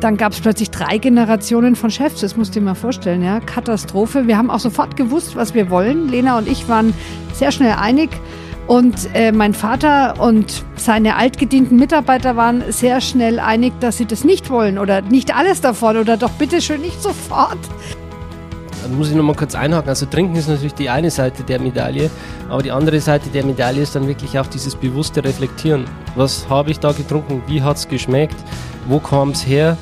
Dann gab es plötzlich drei Generationen von Chefs, das musst du dir mal vorstellen, ja. Katastrophe. Wir haben auch sofort gewusst, was wir wollen. Lena und ich waren sehr schnell einig. Und äh, mein Vater und seine altgedienten Mitarbeiter waren sehr schnell einig, dass sie das nicht wollen oder nicht alles davon oder doch bitte schön nicht sofort. Muss ich nochmal kurz einhaken. Also trinken ist natürlich die eine Seite der Medaille, aber die andere Seite der Medaille ist dann wirklich auch dieses bewusste Reflektieren. Was habe ich da getrunken? Wie hat es geschmeckt? Wo kam es her?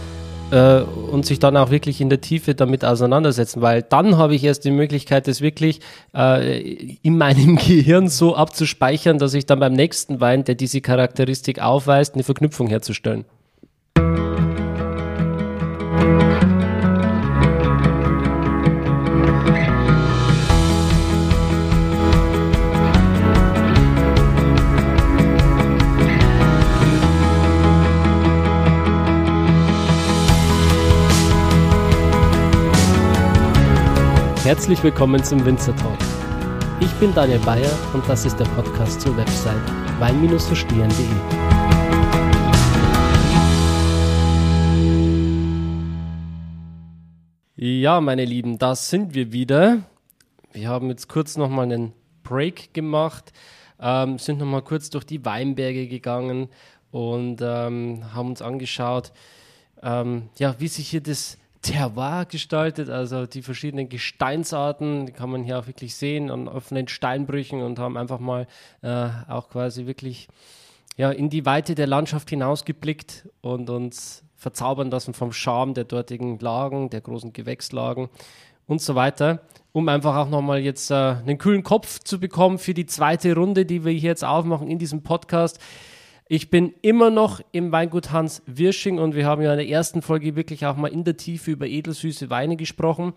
Äh, und sich dann auch wirklich in der Tiefe damit auseinandersetzen, weil dann habe ich erst die Möglichkeit, das wirklich äh, in meinem Gehirn so abzuspeichern, dass ich dann beim nächsten Wein, der diese Charakteristik aufweist, eine Verknüpfung herzustellen. Herzlich willkommen zum Winzer Talk. Ich bin Daniel Bayer und das ist der Podcast zur Website wein-verstehen.de. Ja, meine Lieben, da sind wir wieder. Wir haben jetzt kurz nochmal einen Break gemacht, ähm, sind nochmal kurz durch die Weinberge gegangen und ähm, haben uns angeschaut, ähm, ja, wie sich hier das Terroir gestaltet, also die verschiedenen Gesteinsarten, die kann man hier auch wirklich sehen an offenen Steinbrüchen und haben einfach mal äh, auch quasi wirklich ja, in die Weite der Landschaft hinausgeblickt und uns verzaubern lassen vom Charme der dortigen Lagen, der großen Gewächslagen und so weiter, um einfach auch nochmal jetzt äh, einen kühlen Kopf zu bekommen für die zweite Runde, die wir hier jetzt aufmachen in diesem Podcast. Ich bin immer noch im Weingut Hans Wirsching und wir haben ja in der ersten Folge wirklich auch mal in der Tiefe über edelsüße Weine gesprochen.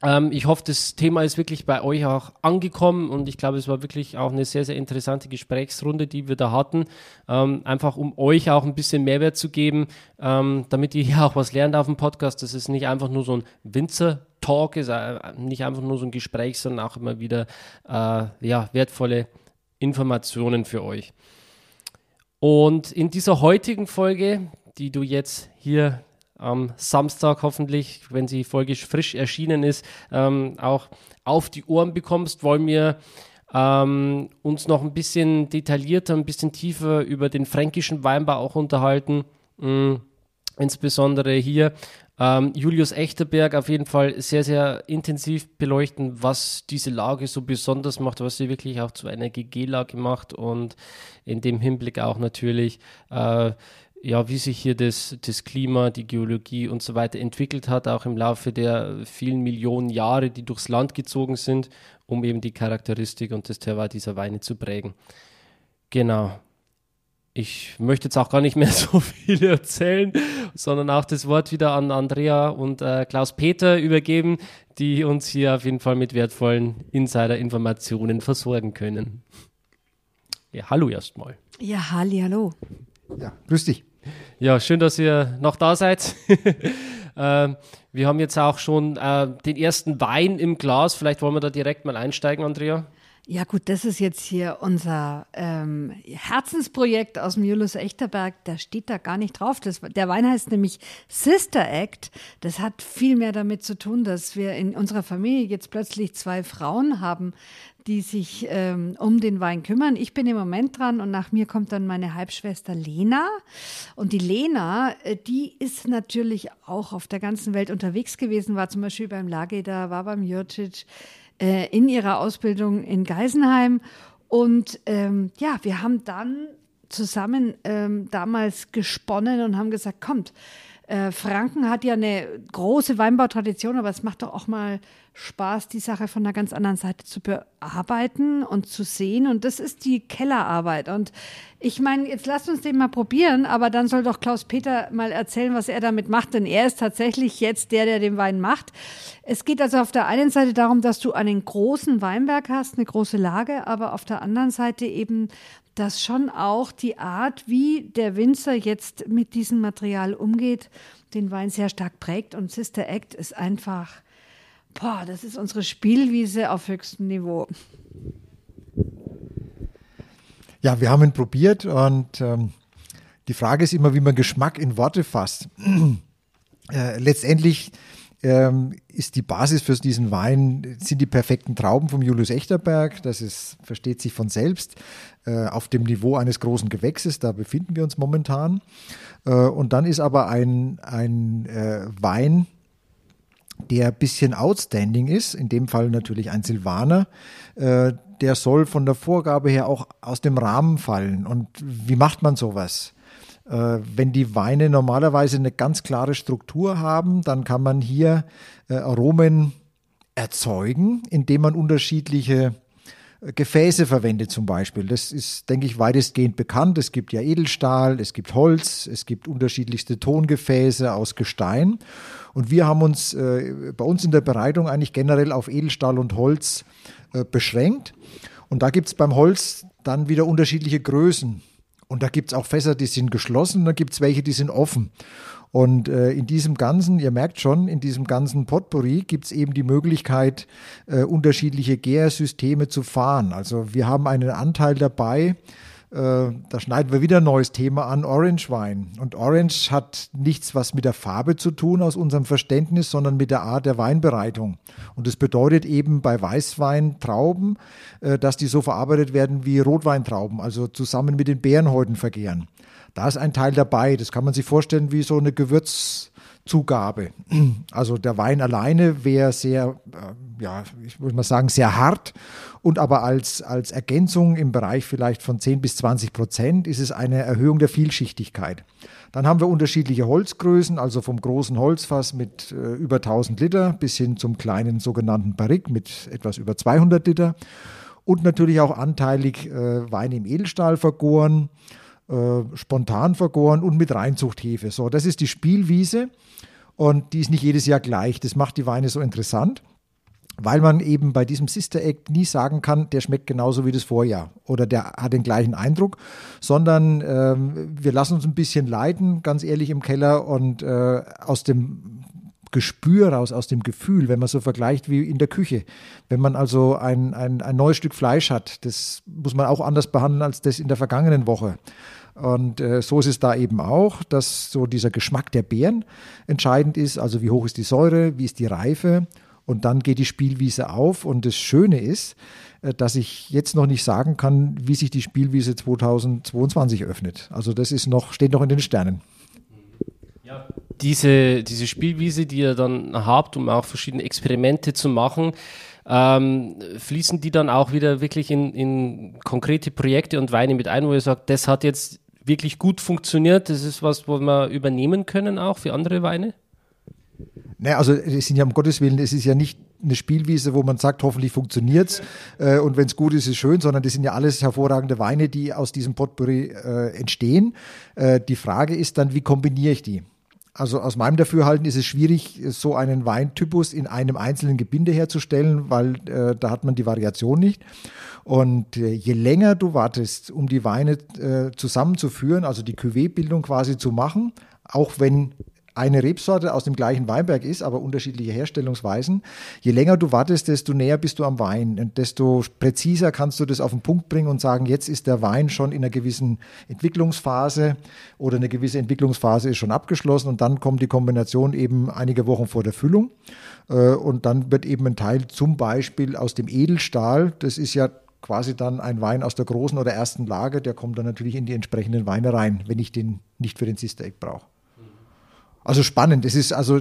Ähm, ich hoffe, das Thema ist wirklich bei euch auch angekommen und ich glaube, es war wirklich auch eine sehr, sehr interessante Gesprächsrunde, die wir da hatten. Ähm, einfach um euch auch ein bisschen Mehrwert zu geben, ähm, damit ihr hier auch was lernt auf dem Podcast. Das ist nicht einfach nur so ein Winzer-Talk, ist äh, nicht einfach nur so ein Gespräch, sondern auch immer wieder äh, ja, wertvolle Informationen für euch. Und in dieser heutigen Folge, die du jetzt hier am Samstag hoffentlich, wenn die Folge frisch erschienen ist, ähm, auch auf die Ohren bekommst, wollen wir ähm, uns noch ein bisschen detaillierter, ein bisschen tiefer über den fränkischen Weinbau auch unterhalten. Mhm. Insbesondere hier ähm, Julius Echterberg auf jeden Fall sehr, sehr intensiv beleuchten, was diese Lage so besonders macht, was sie wirklich auch zu einer GG-Lage macht und in dem Hinblick auch natürlich, äh, ja, wie sich hier das, das Klima, die Geologie und so weiter entwickelt hat, auch im Laufe der vielen Millionen Jahre, die durchs Land gezogen sind, um eben die Charakteristik und das Terroir dieser Weine zu prägen. Genau ich möchte jetzt auch gar nicht mehr so viel erzählen, sondern auch das Wort wieder an Andrea und äh, Klaus-Peter übergeben, die uns hier auf jeden Fall mit wertvollen Insider-Informationen versorgen können. Ja, hallo erstmal. Ja, halli, hallo. Ja, grüß dich. Ja, schön, dass ihr noch da seid. äh, wir haben jetzt auch schon äh, den ersten Wein im Glas. Vielleicht wollen wir da direkt mal einsteigen, Andrea. Ja gut, das ist jetzt hier unser ähm, Herzensprojekt aus dem Julius Echterberg. Da steht da gar nicht drauf. Das, der Wein heißt nämlich Sister Act. Das hat viel mehr damit zu tun, dass wir in unserer Familie jetzt plötzlich zwei Frauen haben, die sich ähm, um den Wein kümmern. Ich bin im Moment dran und nach mir kommt dann meine Halbschwester Lena. Und die Lena, äh, die ist natürlich auch auf der ganzen Welt unterwegs gewesen, war zum Beispiel beim Lageda, war beim Jurcic äh, in ihrer Ausbildung in Geisenheim. Und ähm, ja, wir haben dann zusammen ähm, damals gesponnen und haben gesagt, kommt, äh, Franken hat ja eine große Weinbautradition, aber es macht doch auch mal Spaß, die Sache von einer ganz anderen Seite zu bearbeiten und zu sehen. Und das ist die Kellerarbeit. Und ich meine, jetzt lasst uns den mal probieren, aber dann soll doch Klaus-Peter mal erzählen, was er damit macht, denn er ist tatsächlich jetzt der, der den Wein macht. Es geht also auf der einen Seite darum, dass du einen großen Weinberg hast, eine große Lage, aber auf der anderen Seite eben dass schon auch die Art, wie der Winzer jetzt mit diesem Material umgeht, den Wein sehr stark prägt. Und Sister Act ist einfach, boah, das ist unsere Spielwiese auf höchstem Niveau. Ja, wir haben ihn probiert und ähm, Die Frage ist immer, wie man Geschmack in Worte fasst. Äh, letztendlich ähm, ist die Basis für diesen Wein, sind die perfekten Trauben vom Julius Echterberg. Das ist, versteht sich von selbst, äh, auf dem Niveau eines großen Gewächses. Da befinden wir uns momentan. Äh, und dann ist aber ein, ein äh, Wein, der ein bisschen outstanding ist, in dem Fall natürlich ein Silvaner, äh, der soll von der Vorgabe her auch aus dem Rahmen fallen. Und wie macht man sowas? Äh, wenn die Weine normalerweise eine ganz klare Struktur haben, dann kann man hier äh, Aromen erzeugen, indem man unterschiedliche äh, Gefäße verwendet zum Beispiel. Das ist, denke ich, weitestgehend bekannt. Es gibt ja Edelstahl, es gibt Holz, es gibt unterschiedlichste Tongefäße aus Gestein. Und wir haben uns äh, bei uns in der Bereitung eigentlich generell auf Edelstahl und Holz äh, beschränkt. Und da gibt es beim Holz dann wieder unterschiedliche Größen. Und da gibt es auch Fässer, die sind geschlossen, da gibt es welche, die sind offen. Und äh, in diesem ganzen, ihr merkt schon, in diesem ganzen Potpourri gibt es eben die Möglichkeit, äh, unterschiedliche Gärsysteme zu fahren. Also wir haben einen Anteil dabei, da schneiden wir wieder ein neues Thema an, Orange Wein. Und Orange hat nichts, was mit der Farbe zu tun aus unserem Verständnis, sondern mit der Art der Weinbereitung. Und das bedeutet eben bei Weißweintrauben, äh, dass die so verarbeitet werden wie Rotweintrauben, also zusammen mit den Beerenhäuten vergehren. Da ist ein Teil dabei, das kann man sich vorstellen wie so eine Gewürz- Zugabe. Also der Wein alleine wäre sehr, äh, ja, ich würde mal sagen, sehr hart. Und aber als, als Ergänzung im Bereich vielleicht von 10 bis 20 Prozent ist es eine Erhöhung der Vielschichtigkeit. Dann haben wir unterschiedliche Holzgrößen, also vom großen Holzfass mit äh, über 1000 Liter bis hin zum kleinen sogenannten Barrique mit etwas über 200 Liter. Und natürlich auch anteilig äh, Wein im Edelstahl vergoren, äh, spontan vergoren und mit Reinzuchthefe. So, das ist die Spielwiese. Und die ist nicht jedes Jahr gleich. Das macht die Weine so interessant, weil man eben bei diesem Sister Act nie sagen kann, der schmeckt genauso wie das Vorjahr oder der hat den gleichen Eindruck, sondern ähm, wir lassen uns ein bisschen leiten, ganz ehrlich im Keller und äh, aus dem Gespür raus, aus dem Gefühl, wenn man so vergleicht wie in der Küche. Wenn man also ein, ein, ein neues Stück Fleisch hat, das muss man auch anders behandeln als das in der vergangenen Woche. Und äh, so ist es da eben auch, dass so dieser Geschmack der Beeren entscheidend ist. Also wie hoch ist die Säure, wie ist die Reife und dann geht die Spielwiese auf. Und das Schöne ist, äh, dass ich jetzt noch nicht sagen kann, wie sich die Spielwiese 2022 öffnet. Also das ist noch, steht noch in den Sternen. Ja, diese, diese Spielwiese, die ihr dann habt, um auch verschiedene Experimente zu machen, ähm, fließen die dann auch wieder wirklich in, in konkrete Projekte und Weine mit ein, wo ihr sagt, das hat jetzt wirklich gut funktioniert. Das ist was, wo wir übernehmen können auch für andere Weine? Naja, also es sind ja um Gottes Willen, es ist ja nicht eine Spielwiese, wo man sagt, hoffentlich funktioniert es äh, und wenn es gut ist, ist es schön, sondern das sind ja alles hervorragende Weine, die aus diesem Potpourri äh, entstehen. Äh, die Frage ist dann, wie kombiniere ich die? Also aus meinem Dafürhalten ist es schwierig, so einen Weintypus in einem einzelnen Gebinde herzustellen, weil äh, da hat man die Variation nicht. Und äh, je länger du wartest, um die Weine äh, zusammenzuführen, also die Cuvée-Bildung quasi zu machen, auch wenn eine Rebsorte aus dem gleichen Weinberg ist, aber unterschiedliche Herstellungsweisen. Je länger du wartest, desto näher bist du am Wein und desto präziser kannst du das auf den Punkt bringen und sagen, jetzt ist der Wein schon in einer gewissen Entwicklungsphase oder eine gewisse Entwicklungsphase ist schon abgeschlossen und dann kommt die Kombination eben einige Wochen vor der Füllung äh, und dann wird eben ein Teil zum Beispiel aus dem Edelstahl, das ist ja quasi dann ein Wein aus der großen oder ersten Lage, der kommt dann natürlich in die entsprechenden Weine rein, wenn ich den nicht für den Sister Egg brauche. Also spannend. Es ist also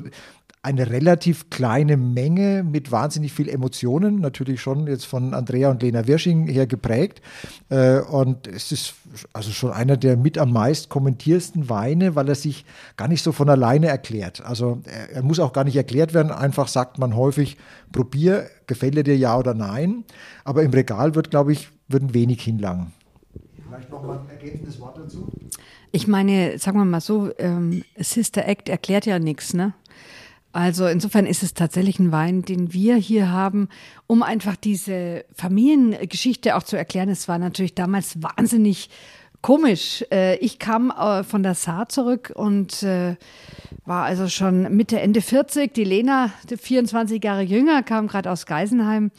eine relativ kleine Menge mit wahnsinnig viel Emotionen, natürlich schon jetzt von Andrea und Lena Wirsching her geprägt. Äh, und es ist also schon einer der mit am meist kommentiersten Weine, weil er sich gar nicht so von alleine erklärt. Also er, muss auch gar nicht erklärt werden, einfach sagt man häufig, probier, gefällt er dir ja oder nein. Aber im Regal wird, glaube ich, würden wenig hinlangen. Vielleicht noch mal ein ergänzendes Wort dazu. Ich meine, sagen wir mal so, ähm, Sister Act erklärt ja nichts, ne? Also insofern ist es tatsächlich ein Wein, den wir hier haben, um einfach diese Familiengeschichte auch zu erklären. Es war natürlich damals wahnsinnig komisch. Äh, ich kam äh, von der Saar zurück und äh, war also schon Mitte, Ende 40. Die Lena, 24 Jahre jünger, kam gerade aus Geisenheim.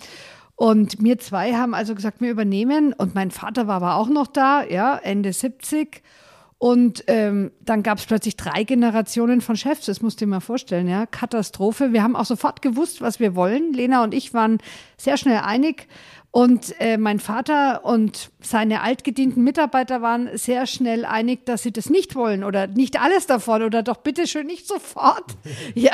Und wir zwei haben also gesagt, wir übernehmen. Und mein Vater war aber auch noch da, ja, Ende 70. Und ähm, dann gab es plötzlich drei Generationen von Chefs. Das musst du dir mal vorstellen, ja. Katastrophe. Wir haben auch sofort gewusst, was wir wollen. Lena und ich waren sehr schnell einig. Und äh, mein Vater und seine altgedienten Mitarbeiter waren sehr schnell einig, dass sie das nicht wollen oder nicht alles davon oder doch bitteschön nicht sofort. ja,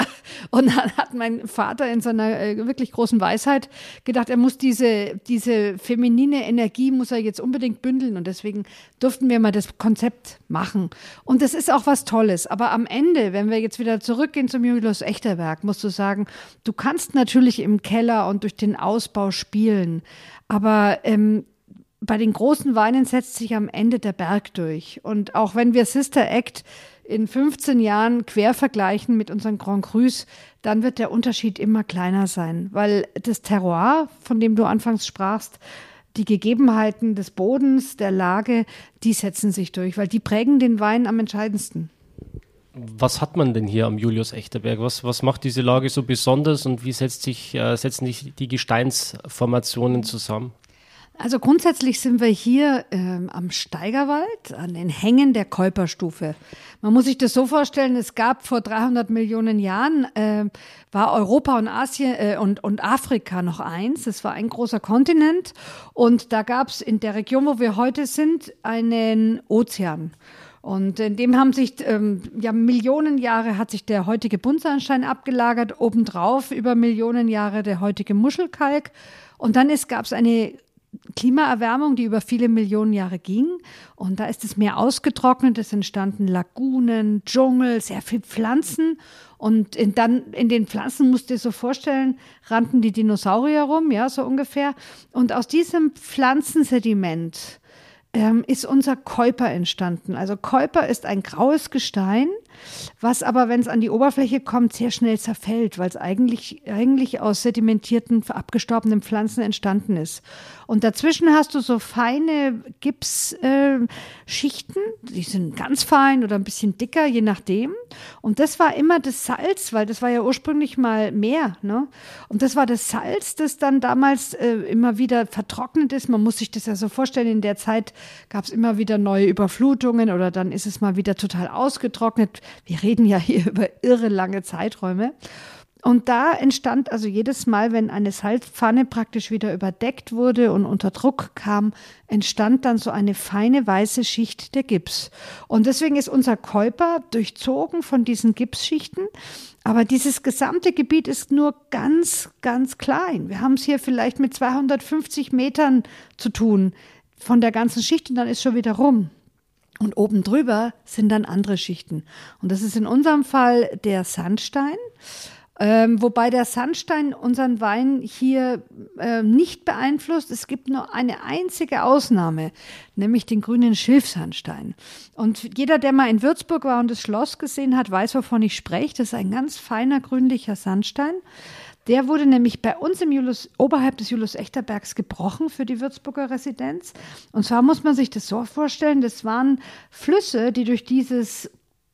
und dann hat mein Vater in seiner äh, wirklich großen Weisheit gedacht, er muss diese, diese feminine Energie, muss er jetzt unbedingt bündeln und deswegen durften wir mal das Konzept machen. Und das ist auch was Tolles. Aber am Ende, wenn wir jetzt wieder zurückgehen zum Julius Echterberg, musst du sagen, du kannst natürlich im Keller und durch den Ausbau spielen. Aber ähm, bei den großen Weinen setzt sich am Ende der Berg durch. Und auch wenn wir Sister Act in 15 Jahren quer vergleichen mit unseren Grand Crus, dann wird der Unterschied immer kleiner sein, weil das Terroir, von dem du anfangs sprachst, die Gegebenheiten des Bodens, der Lage, die setzen sich durch, weil die prägen den Wein am entscheidendsten. Was hat man denn hier am Julius Echterberg? Was, was macht diese Lage so besonders und wie setzt sich, äh, setzen sich die Gesteinsformationen zusammen? Also grundsätzlich sind wir hier ähm, am Steigerwald, an den Hängen der Käuperstufe. Man muss sich das so vorstellen, es gab vor 300 Millionen Jahren, äh, war Europa und Asien äh, und, und Afrika noch eins. Es war ein großer Kontinent und da gab es in der Region, wo wir heute sind, einen Ozean. Und in dem haben sich ähm, ja Millionen Jahre hat sich der heutige Buntsandstein abgelagert, obendrauf über Millionen Jahre der heutige Muschelkalk. Und dann gab es eine Klimaerwärmung, die über viele Millionen Jahre ging. Und da ist es Meer ausgetrocknet, es entstanden Lagunen, Dschungel, sehr viel Pflanzen. Und in, dann in den Pflanzen musst du dir so vorstellen, rannten die Dinosaurier rum, ja, so ungefähr. Und aus diesem Pflanzensediment ähm, ist unser Käuper entstanden. Also Käuper ist ein graues Gestein, was aber, wenn es an die Oberfläche kommt, sehr schnell zerfällt, weil es eigentlich, eigentlich aus sedimentierten, abgestorbenen Pflanzen entstanden ist. Und dazwischen hast du so feine Gipsschichten, äh, die sind ganz fein oder ein bisschen dicker, je nachdem. Und das war immer das Salz, weil das war ja ursprünglich mal Meer. Ne? Und das war das Salz, das dann damals äh, immer wieder vertrocknet ist. Man muss sich das ja so vorstellen, in der Zeit gab es immer wieder neue Überflutungen oder dann ist es mal wieder total ausgetrocknet. Wir reden ja hier über irre lange Zeiträume. Und da entstand also jedes Mal, wenn eine Salzpfanne praktisch wieder überdeckt wurde und unter Druck kam, entstand dann so eine feine weiße Schicht der Gips. Und deswegen ist unser Käuper durchzogen von diesen Gipsschichten. Aber dieses gesamte Gebiet ist nur ganz, ganz klein. Wir haben es hier vielleicht mit 250 Metern zu tun von der ganzen Schicht und dann ist schon wieder rum. Und oben drüber sind dann andere Schichten. Und das ist in unserem Fall der Sandstein. Ähm, wobei der Sandstein unseren Wein hier äh, nicht beeinflusst. Es gibt nur eine einzige Ausnahme, nämlich den grünen Schilfsandstein. Und jeder, der mal in Würzburg war und das Schloss gesehen hat, weiß, wovon ich spreche. Das ist ein ganz feiner grünlicher Sandstein. Der wurde nämlich bei uns im Julius, oberhalb des Julius Echterbergs gebrochen für die Würzburger Residenz. Und zwar muss man sich das so vorstellen, das waren Flüsse, die durch dieses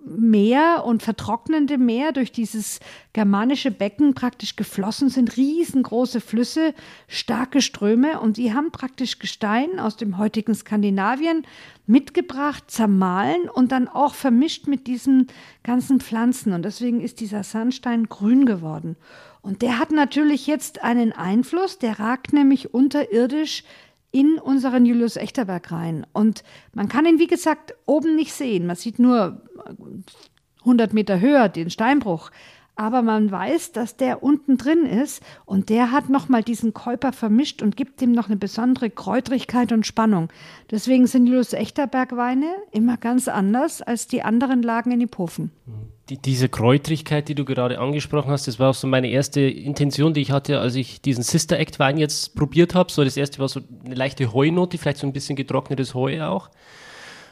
Meer und vertrocknende Meer durch dieses germanische Becken praktisch geflossen sind, riesengroße Flüsse, starke Ströme und die haben praktisch Gestein aus dem heutigen Skandinavien mitgebracht, zermahlen und dann auch vermischt mit diesen ganzen Pflanzen. Und deswegen ist dieser Sandstein grün geworden. Und der hat natürlich jetzt einen Einfluss, der ragt nämlich unterirdisch in unseren Julius Echterberg rein. Und man kann ihn, wie gesagt, oben nicht sehen. Man sieht nur 100 Meter höher den Steinbruch aber man weiß, dass der unten drin ist und der hat nochmal diesen Käuper vermischt und gibt ihm noch eine besondere Kräutrigkeit und Spannung. Deswegen sind Julius Echterberg-Weine immer ganz anders als die anderen Lagen in Ipofen. Die, diese Kräutrigkeit, die du gerade angesprochen hast, das war auch so meine erste Intention, die ich hatte, als ich diesen Sister Act Wein jetzt probiert habe. So das erste war so eine leichte Heunote, vielleicht so ein bisschen getrocknetes Heu auch.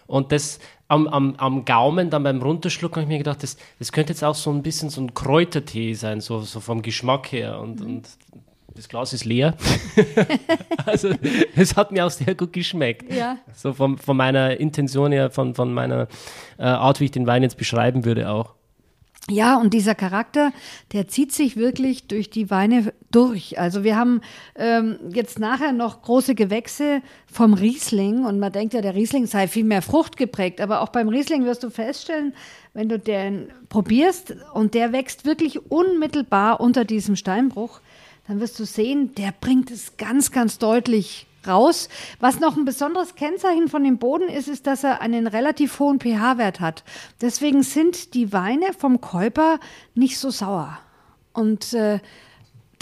Und das am, am, am Gaumen, dann beim Runterschlucken, habe ich mir gedacht, das, das könnte jetzt auch so ein bisschen so ein Kräutertee sein, so, so vom Geschmack her. Und, mhm. und das Glas ist leer. also es hat mir auch sehr gut geschmeckt. Ja. So von, von meiner Intention her, von, von meiner äh, Art, wie ich den Wein jetzt beschreiben würde auch. Ja, und dieser Charakter, der zieht sich wirklich durch die Weine durch. Also wir haben ähm, jetzt nachher noch große Gewächse vom Riesling und man denkt ja, der Riesling sei viel mehr fruchtgeprägt, aber auch beim Riesling wirst du feststellen, wenn du den probierst und der wächst wirklich unmittelbar unter diesem Steinbruch, dann wirst du sehen, der bringt es ganz, ganz deutlich raus. Was noch ein besonderes Kennzeichen von dem Boden ist, ist, dass er einen relativ hohen pH-Wert hat. Deswegen sind die Weine vom Käuper nicht so sauer. Und äh,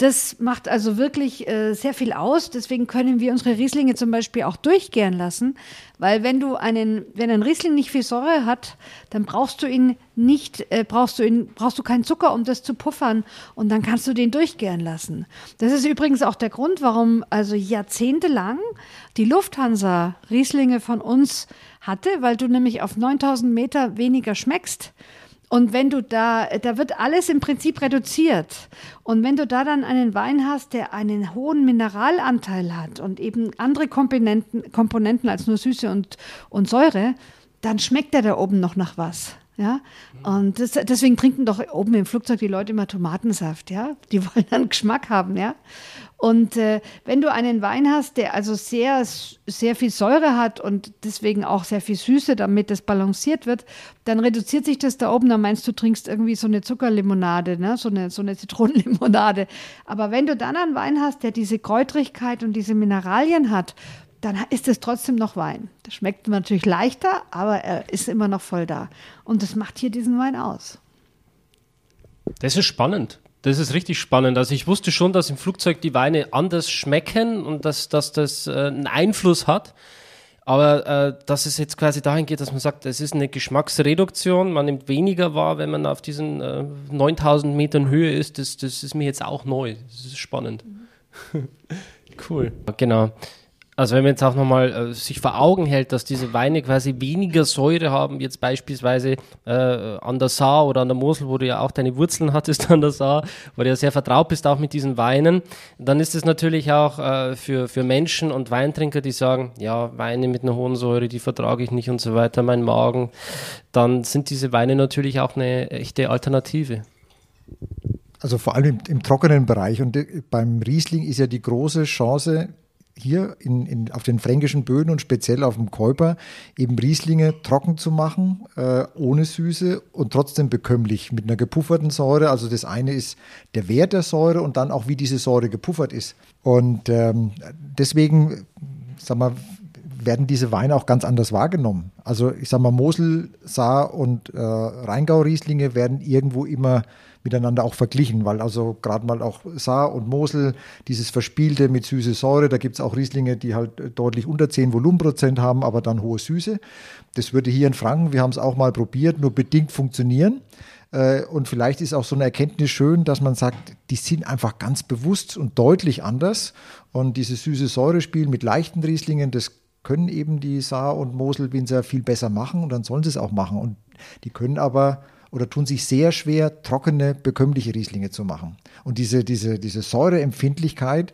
das macht also wirklich äh, sehr viel aus. Deswegen können wir unsere Rieslinge zum Beispiel auch durchgären lassen, weil wenn du einen, wenn ein Riesling nicht viel Säure hat, dann brauchst du ihn nicht, äh, brauchst du ihn, brauchst du keinen Zucker, um das zu puffern, und dann kannst du den durchgären lassen. Das ist übrigens auch der Grund, warum also jahrzehntelang die Lufthansa Rieslinge von uns hatte, weil du nämlich auf 9000 Meter weniger schmeckst. Und wenn du da, da wird alles im Prinzip reduziert. Und wenn du da dann einen Wein hast, der einen hohen Mineralanteil hat und eben andere Komponenten, Komponenten als nur Süße und, und Säure, dann schmeckt der da oben noch nach was. Ja, und das, deswegen trinken doch oben im Flugzeug die Leute immer Tomatensaft, ja. Die wollen dann Geschmack haben, ja. Und äh, wenn du einen Wein hast, der also sehr, sehr viel Säure hat und deswegen auch sehr viel Süße, damit das balanciert wird, dann reduziert sich das da oben. Dann meinst du, trinkst irgendwie so eine Zuckerlimonade, ne? so, eine, so eine Zitronenlimonade. Aber wenn du dann einen Wein hast, der diese Kräutrigkeit und diese Mineralien hat, dann ist es trotzdem noch Wein. Das schmeckt natürlich leichter, aber er ist immer noch voll da. Und das macht hier diesen Wein aus. Das ist spannend. Das ist richtig spannend. Also ich wusste schon, dass im Flugzeug die Weine anders schmecken und dass, dass das äh, einen Einfluss hat. Aber äh, dass es jetzt quasi dahin geht, dass man sagt, es ist eine Geschmacksreduktion, man nimmt weniger wahr, wenn man auf diesen äh, 9000 Metern Höhe ist, das, das ist mir jetzt auch neu. Das ist spannend. Mhm. cool. Genau. Also wenn man jetzt auch nochmal äh, sich vor Augen hält, dass diese Weine quasi weniger Säure haben, jetzt beispielsweise äh, an der Saar oder an der Mosel, wo du ja auch deine Wurzeln hattest an der Saar, wo du ja sehr vertraut bist auch mit diesen Weinen, dann ist es natürlich auch äh, für, für Menschen und Weintrinker, die sagen, ja, Weine mit einer hohen Säure, die vertrage ich nicht und so weiter, mein Magen, dann sind diese Weine natürlich auch eine echte Alternative. Also vor allem im, im trockenen Bereich und äh, beim Riesling ist ja die große Chance, hier in, in, auf den fränkischen Böden und speziell auf dem Käuper eben Rieslinge trocken zu machen, äh, ohne Süße und trotzdem bekömmlich mit einer gepufferten Säure. Also das eine ist der Wert der Säure und dann auch, wie diese Säure gepuffert ist. Und ähm, deswegen, sag mal, werden diese Weine auch ganz anders wahrgenommen. Also ich sag mal, Mosel, Saar und äh, Rheingau-Rieslinge werden irgendwo immer miteinander auch verglichen, weil also gerade mal auch Saar und Mosel, dieses Verspielte mit süße Säure, da gibt es auch Rieslinge, die halt deutlich unter 10 Volumenprozent haben, aber dann hohe Süße. Das würde hier in Franken, wir haben es auch mal probiert, nur bedingt funktionieren. Äh, und vielleicht ist auch so eine Erkenntnis schön, dass man sagt, die sind einfach ganz bewusst und deutlich anders. Und dieses süße Säurespiel mit leichten Rieslingen, das können eben die Saar- und Moselwinzer viel besser machen und dann sollen sie es auch machen. Und die können aber oder tun sich sehr schwer, trockene, bekömmliche Rieslinge zu machen. Und diese, diese, diese Säureempfindlichkeit,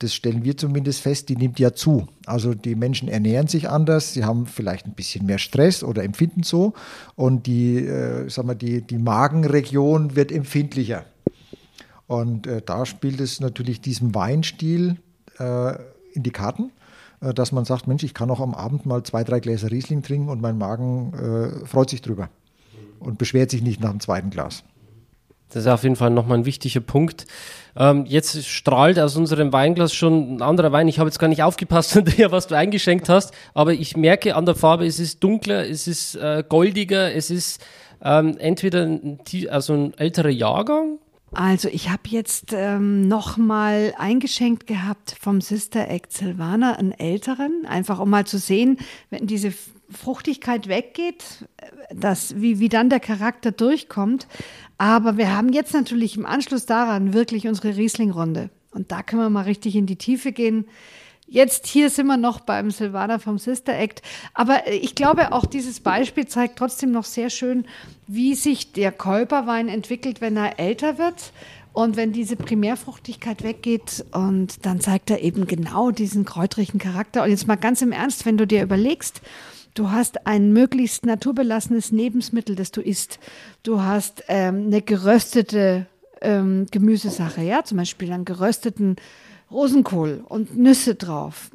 das stellen wir zumindest fest, die nimmt ja zu. Also die Menschen ernähren sich anders, sie haben vielleicht ein bisschen mehr Stress oder empfinden so. Und die, äh, sag mal, die, die Magenregion wird empfindlicher. Und äh, da spielt es natürlich diesem Weinstil äh, in die Karten dass man sagt, Mensch, ich kann auch am Abend mal zwei, drei Gläser Riesling trinken und mein Magen äh, freut sich drüber und beschwert sich nicht nach dem zweiten Glas. Das ist auf jeden Fall nochmal ein wichtiger Punkt. Ähm, jetzt strahlt aus unserem Weinglas schon ein anderer Wein. Ich habe jetzt gar nicht aufgepasst, Andrea, was du eingeschenkt hast, aber ich merke an der Farbe, es ist dunkler, es ist äh, goldiger, es ist ähm, entweder ein, also ein älterer Jahrgang. Also ich habe jetzt ähm, nochmal eingeschenkt gehabt vom Sister Act Silvana, einen älteren, einfach um mal zu sehen, wenn diese Fruchtigkeit weggeht, dass, wie, wie dann der Charakter durchkommt. Aber wir haben jetzt natürlich im Anschluss daran wirklich unsere Riesling-Runde. Und da können wir mal richtig in die Tiefe gehen. Jetzt hier sind wir noch beim Silvana vom Sister Act. Aber ich glaube, auch dieses Beispiel zeigt trotzdem noch sehr schön, wie sich der Kolperwein entwickelt, wenn er älter wird. Und wenn diese Primärfruchtigkeit weggeht und dann zeigt er eben genau diesen kräutrigen Charakter. Und jetzt mal ganz im Ernst, wenn du dir überlegst, Du hast ein möglichst naturbelassenes Lebensmittel, das du isst. Du hast ähm, eine geröstete ähm, Gemüsesache, ja, zum Beispiel einen gerösteten Rosenkohl und Nüsse drauf.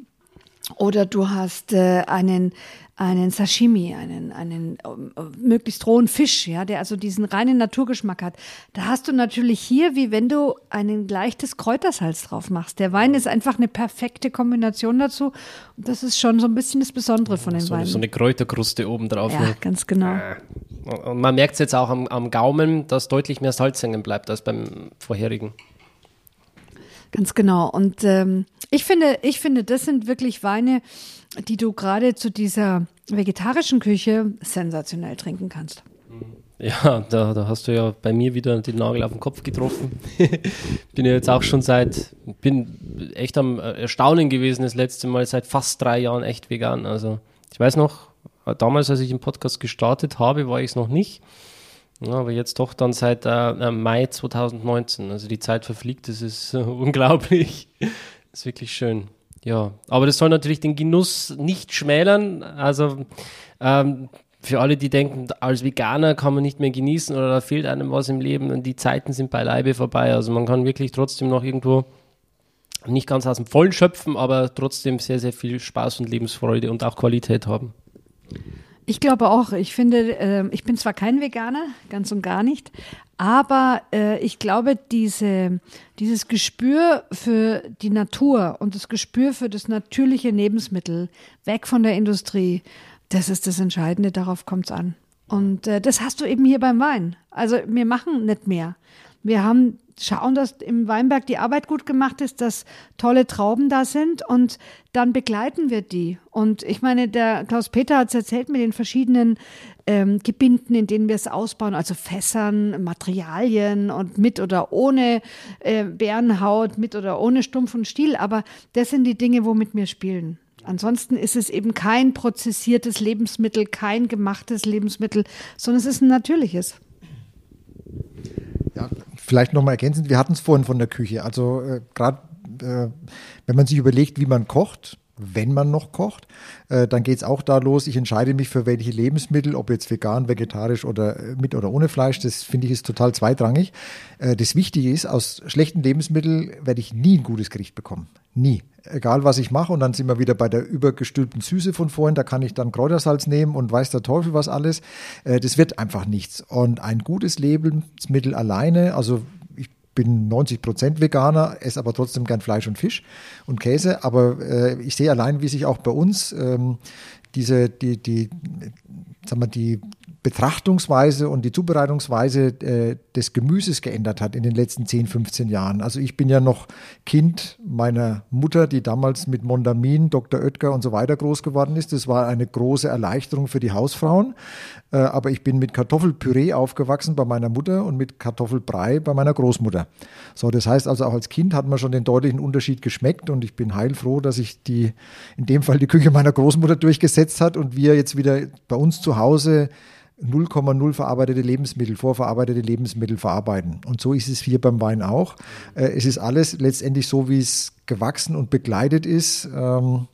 Oder du hast äh, einen, einen Sashimi, einen, einen äh, möglichst rohen Fisch, ja, der also diesen reinen Naturgeschmack hat. Da hast du natürlich hier, wie wenn du ein leichtes Kräutersalz drauf machst. Der Wein ist einfach eine perfekte Kombination dazu. Und das ist schon so ein bisschen das Besondere von den so, Weinen. so eine Kräuterkruste oben drauf. ja, ne? ganz genau. Und man merkt es jetzt auch am, am Gaumen, dass deutlich mehr Salz hängen bleibt als beim vorherigen. Ganz genau. Und ähm, ich finde, ich finde, das sind wirklich Weine, die du gerade zu dieser vegetarischen Küche sensationell trinken kannst. Ja, da, da hast du ja bei mir wieder den Nagel auf den Kopf getroffen. bin ja jetzt auch schon seit, bin echt am Erstaunen gewesen, das letzte Mal seit fast drei Jahren echt vegan. Also ich weiß noch, damals, als ich den Podcast gestartet habe, war ich es noch nicht. Ja, aber jetzt doch dann seit äh, Mai 2019. Also die Zeit verfliegt, das ist äh, unglaublich. Das ist wirklich schön. Ja, aber das soll natürlich den Genuss nicht schmälern. Also ähm, für alle, die denken, als Veganer kann man nicht mehr genießen oder da fehlt einem was im Leben und die Zeiten sind beileibe vorbei. Also man kann wirklich trotzdem noch irgendwo nicht ganz aus dem Vollen schöpfen, aber trotzdem sehr, sehr viel Spaß und Lebensfreude und auch Qualität haben. Ich glaube auch. Ich finde, äh, ich bin zwar kein Veganer, ganz und gar nicht, aber äh, ich glaube, diese, dieses Gespür für die Natur und das Gespür für das natürliche Lebensmittel, weg von der Industrie, das ist das Entscheidende, darauf kommt es an. Und äh, das hast du eben hier beim Wein. Also wir machen nicht mehr. Wir haben schauen, dass im Weinberg die Arbeit gut gemacht ist, dass tolle Trauben da sind und dann begleiten wir die. Und ich meine, der Klaus Peter hat es erzählt mit den verschiedenen ähm, Gebinden, in denen wir es ausbauen, also Fässern, Materialien und mit oder ohne äh, Bärenhaut, mit oder ohne Stumpf und Stiel. Aber das sind die Dinge, womit wir spielen. Ansonsten ist es eben kein prozessiertes Lebensmittel, kein gemachtes Lebensmittel, sondern es ist ein natürliches. Ja, vielleicht nochmal ergänzend, wir hatten es vorhin von der Küche. Also äh, gerade äh, wenn man sich überlegt, wie man kocht, wenn man noch kocht, äh, dann geht es auch da los. Ich entscheide mich für welche Lebensmittel, ob jetzt vegan, vegetarisch oder äh, mit oder ohne Fleisch. Das finde ich ist total zweitrangig. Äh, das Wichtige ist, aus schlechten Lebensmitteln werde ich nie ein gutes Gericht bekommen. Nie. Egal was ich mache. Und dann sind wir wieder bei der übergestülpten Süße von vorhin. Da kann ich dann Kräutersalz nehmen und weiß der Teufel was alles. Äh, das wird einfach nichts. Und ein gutes Lebensmittel alleine, also bin 90 Prozent Veganer, esse aber trotzdem gern Fleisch und Fisch und Käse. Aber äh, ich sehe allein, wie sich auch bei uns ähm, diese, die, die, sagen wir, die Betrachtungsweise und die Zubereitungsweise äh, des Gemüses geändert hat in den letzten 10, 15 Jahren. Also ich bin ja noch Kind meiner Mutter, die damals mit Mondamin, Dr. Oetker und so weiter groß geworden ist. Das war eine große Erleichterung für die Hausfrauen. Äh, aber ich bin mit Kartoffelpüree aufgewachsen bei meiner Mutter und mit Kartoffelbrei bei meiner Großmutter. So, das heißt also auch als Kind hat man schon den deutlichen Unterschied geschmeckt und ich bin heilfroh, dass ich die, in dem Fall die Küche meiner Großmutter durchgesetzt hat und wir jetzt wieder bei uns zu Hause 0,0 verarbeitete Lebensmittel, vorverarbeitete Lebensmittel verarbeiten. Und so ist es hier beim Wein auch. Äh, es ist alles letztendlich so, wie es gewachsen und begleitet ist. Ähm,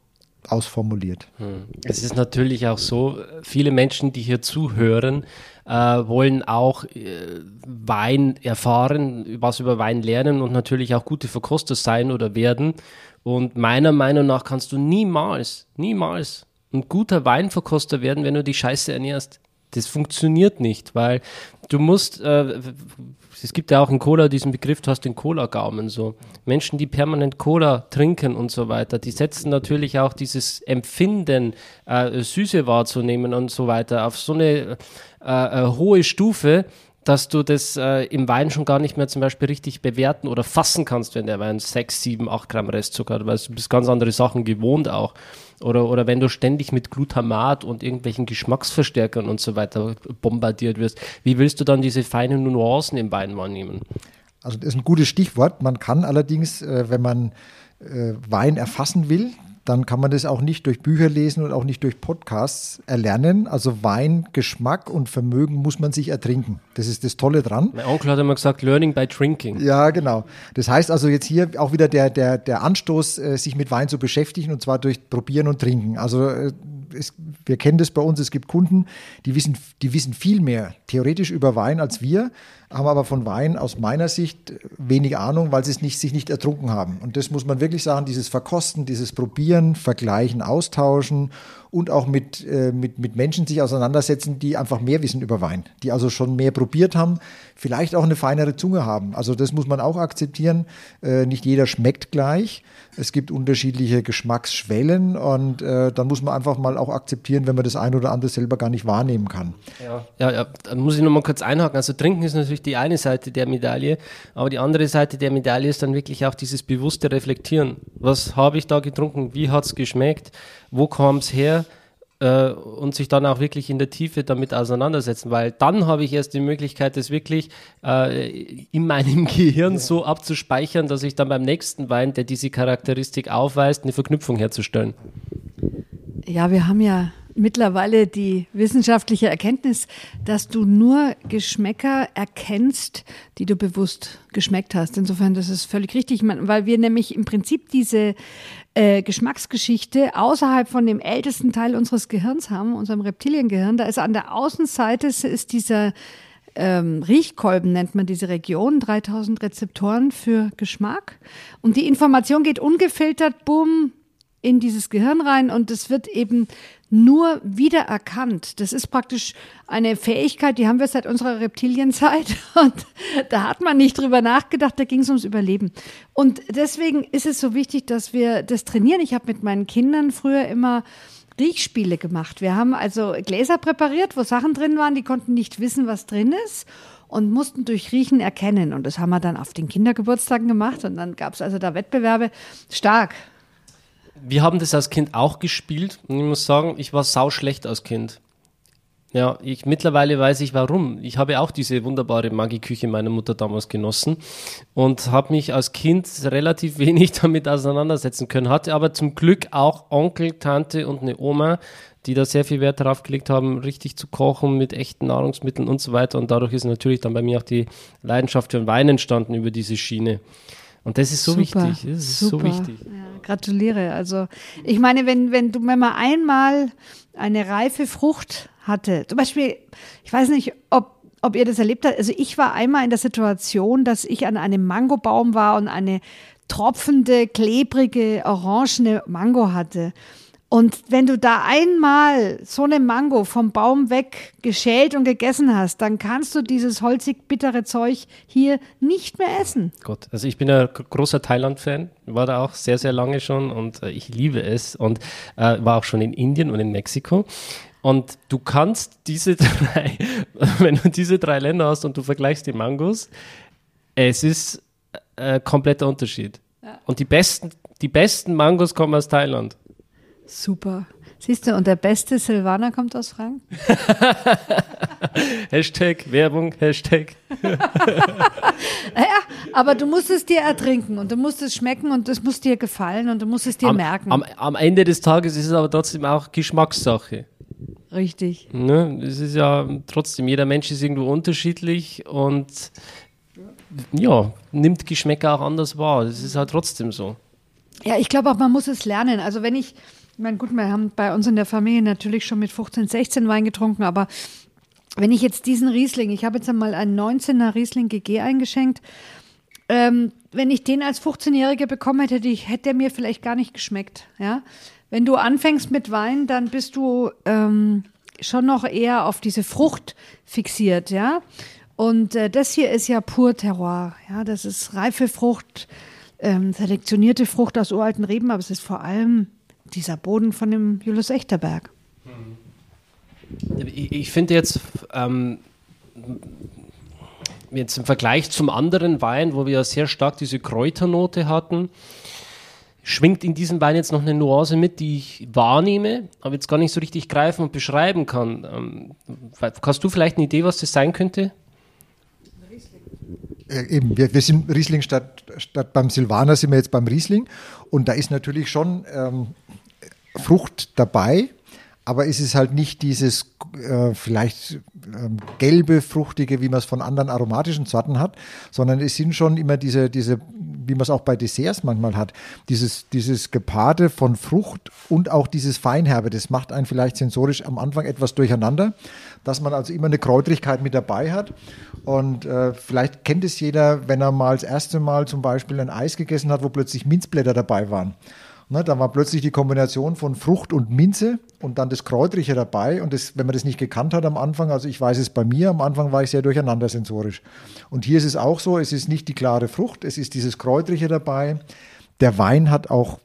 ausformuliert. Hm. Es ist natürlich auch so, viele Menschen, die hier zuhören, äh, wollen auch äh, Wein erfahren, was über Wein lernen und natürlich auch gute Verkoster sein oder werden. Und meiner Meinung nach kannst du niemals, niemals ein guter Weinverkoster werden, wenn du dich scheiße ernährst. Das funktioniert nicht, weil du musst, äh, es gibt ja auch in Cola diesen Begriff, du hast den Cola-Gaumen so. Menschen, die permanent Cola trinken und so weiter, die setzen natürlich auch dieses Empfinden, äh, Süße wahrzunehmen und so weiter auf so eine äh, äh hohe Stufe, dass du das äh, im Wein schon gar nicht mehr zum Beispiel richtig bewerten oder fassen kannst, wenn der Wein 6, 7, 8 Gramm Restzucker hat, weil du bist ganz andere Sachen gewohnt auch. Oder, oder wenn du ständig mit Glutamat und irgendwelchen Geschmacksverstärkern und so weiter bombardiert wirst, wie willst du dann diese feinen Nuancen im Wein wahrnehmen? Also das ist ein gutes Stichwort. Man kann allerdings, äh, wenn man äh, Wein erfassen will, dann kann man das auch nicht durch Bücher lesen und auch nicht durch Podcasts erlernen. Also Wein, Geschmack und Vermögen muss man sich ertrinken. Das ist das Tolle dran. Mein Onkel hat immer gesagt, learning by drinking. Ja, genau. Das heißt also jetzt hier auch wieder der, der, der Anstoß, äh, sich mit Wein zu beschäftigen und zwar durch Probieren und Trinken. Also äh, es, wir kennen das bei uns, es gibt Kunden, die wissen, die wissen viel mehr theoretisch über Wein als wir, haben aber von Wein aus meiner Sicht wenig Ahnung, weil sie es nicht, sich nicht ertrunken haben. Und das muss man wirklich sagen, dieses Verkosten, dieses Probieren, Vergleichen, Austauschen und auch mit, äh, mit, mit Menschen sich auseinandersetzen, die einfach mehr wissen über Wein, die also schon mehr probiert haben, vielleicht auch eine feinere Zunge haben. Also das muss man auch akzeptieren. Äh, nicht jeder schmeckt gleich. Es gibt unterschiedliche Geschmacksschwellen und äh, dann muss man einfach mal auch akzeptieren, wenn man das ein oder andere selber gar nicht wahrnehmen kann. Ja, ja, ja. dann muss ich noch mal kurz einhaken. Also trinken ist natürlich die eine Seite der Medaille, aber die andere Seite der Medaille ist dann wirklich auch dieses bewusste Reflektieren. Was habe ich da getrunken? Wie hat es geschmeckt? Wo kam es her? Äh, und sich dann auch wirklich in der Tiefe damit auseinandersetzen, weil dann habe ich erst die Möglichkeit, das wirklich äh, in meinem Gehirn ja. so abzuspeichern, dass ich dann beim nächsten Wein, der diese Charakteristik aufweist, eine Verknüpfung herzustellen. Ja, wir haben ja mittlerweile die wissenschaftliche Erkenntnis, dass du nur Geschmäcker erkennst, die du bewusst geschmeckt hast. Insofern, das ist völlig richtig, weil wir nämlich im Prinzip diese äh, Geschmacksgeschichte außerhalb von dem ältesten Teil unseres Gehirns haben, unserem Reptiliengehirn. Da ist an der Außenseite ist dieser ähm, Riechkolben nennt man diese Region, 3000 Rezeptoren für Geschmack. Und die Information geht ungefiltert, bumm, in dieses Gehirn rein und es wird eben nur wiedererkannt. Das ist praktisch eine Fähigkeit, die haben wir seit unserer Reptilienzeit und da hat man nicht drüber nachgedacht, da ging es ums Überleben. Und deswegen ist es so wichtig, dass wir das trainieren. Ich habe mit meinen Kindern früher immer Riechspiele gemacht. Wir haben also Gläser präpariert, wo Sachen drin waren, die konnten nicht wissen, was drin ist und mussten durch Riechen erkennen. Und das haben wir dann auf den Kindergeburtstagen gemacht und dann gab es also da Wettbewerbe. Stark, wir haben das als Kind auch gespielt und ich muss sagen, ich war sau schlecht als Kind. Ja, ich mittlerweile weiß ich warum. Ich habe auch diese wunderbare Magieküche meiner Mutter damals genossen und habe mich als Kind relativ wenig damit auseinandersetzen können. Hatte aber zum Glück auch Onkel, Tante und eine Oma, die da sehr viel Wert darauf gelegt haben, richtig zu kochen mit echten Nahrungsmitteln und so weiter. Und dadurch ist natürlich dann bei mir auch die Leidenschaft für Wein entstanden über diese Schiene. Und das ist so super, wichtig. Das ist super. so wichtig. Ja, gratuliere. Also ich meine, wenn, wenn du, wenn man einmal eine reife Frucht hatte, zum Beispiel, ich weiß nicht, ob, ob ihr das erlebt habt. Also ich war einmal in der Situation, dass ich an einem Mangobaum war und eine tropfende, klebrige, orangene Mango hatte. Und wenn du da einmal so eine Mango vom Baum weg geschält und gegessen hast, dann kannst du dieses holzig bittere Zeug hier nicht mehr essen. Gott, also ich bin ein großer Thailand-Fan, war da auch sehr, sehr lange schon und äh, ich liebe es und äh, war auch schon in Indien und in Mexiko. Und du kannst diese drei, wenn du diese drei Länder hast und du vergleichst die Mangos, es ist äh, kompletter Unterschied. Ja. Und die besten, die besten Mangos kommen aus Thailand. Super. Siehst du, und der beste Silvaner kommt aus Frank? Hashtag Werbung, Hashtag. naja, aber du musst es dir ertrinken und du musst es schmecken und es muss dir gefallen und du musst es dir am, merken. Am, am, Ende des Tages ist es aber trotzdem auch Geschmackssache. Richtig. Ne? Es ist ja trotzdem, jeder Mensch ist irgendwo unterschiedlich und ja, nimmt Geschmäcker auch anders wahr. Das ist halt trotzdem so. Ja, ich glaube auch, man muss es lernen. Also wenn ich ich meine, gut, wir haben bei uns in der Familie natürlich schon mit 15, 16 Wein getrunken, aber wenn ich jetzt diesen Riesling, ich habe jetzt einmal einen 19er Riesling GG eingeschenkt, ähm, wenn ich den als 15-Jähriger bekommen hätte, hätte, ich, hätte der mir vielleicht gar nicht geschmeckt. Ja? Wenn du anfängst mit Wein, dann bist du ähm, schon noch eher auf diese Frucht fixiert, ja. Und äh, das hier ist ja pur Terroir, ja. Das ist reife Frucht, ähm, selektionierte Frucht aus uralten Reben, aber es ist vor allem dieser Boden von dem Julius Echterberg. Ich, ich finde jetzt, ähm, jetzt im Vergleich zum anderen Wein, wo wir ja sehr stark diese Kräuternote hatten, schwingt in diesem Wein jetzt noch eine Nuance mit, die ich wahrnehme, aber jetzt gar nicht so richtig greifen und beschreiben kann. Ähm, hast du vielleicht eine Idee, was das sein könnte? Äh, eben, wir, wir, sind Riesling statt, statt beim Silvaner sind wir jetzt beim Riesling und da ist natürlich schon ähm, Frucht dabei, aber es ist halt nicht dieses äh, vielleicht ähm, gelbe, fruchtige, wie man es von anderen aromatischen Sorten hat, sondern es sind schon immer diese, diese wie man es auch bei Desserts manchmal hat. Dieses, dieses Gepaarte von Frucht und auch dieses Feinherbe, das macht einen vielleicht sensorisch am Anfang etwas durcheinander, dass man also immer eine Kräutrigkeit mit dabei hat. Und äh, vielleicht kennt es jeder, wenn er mal das erste Mal zum Beispiel ein Eis gegessen hat, wo plötzlich Minzblätter dabei waren. Ne, da war plötzlich die Kombination von Frucht und Minze und dann das Kräutrige dabei. Und das, wenn man das nicht gekannt hat am Anfang, also ich weiß es bei mir, am Anfang war ich sehr durcheinander sensorisch. Und hier ist es auch so, es ist nicht die klare Frucht, es ist dieses Kräutrige dabei. Der Wein hat auch,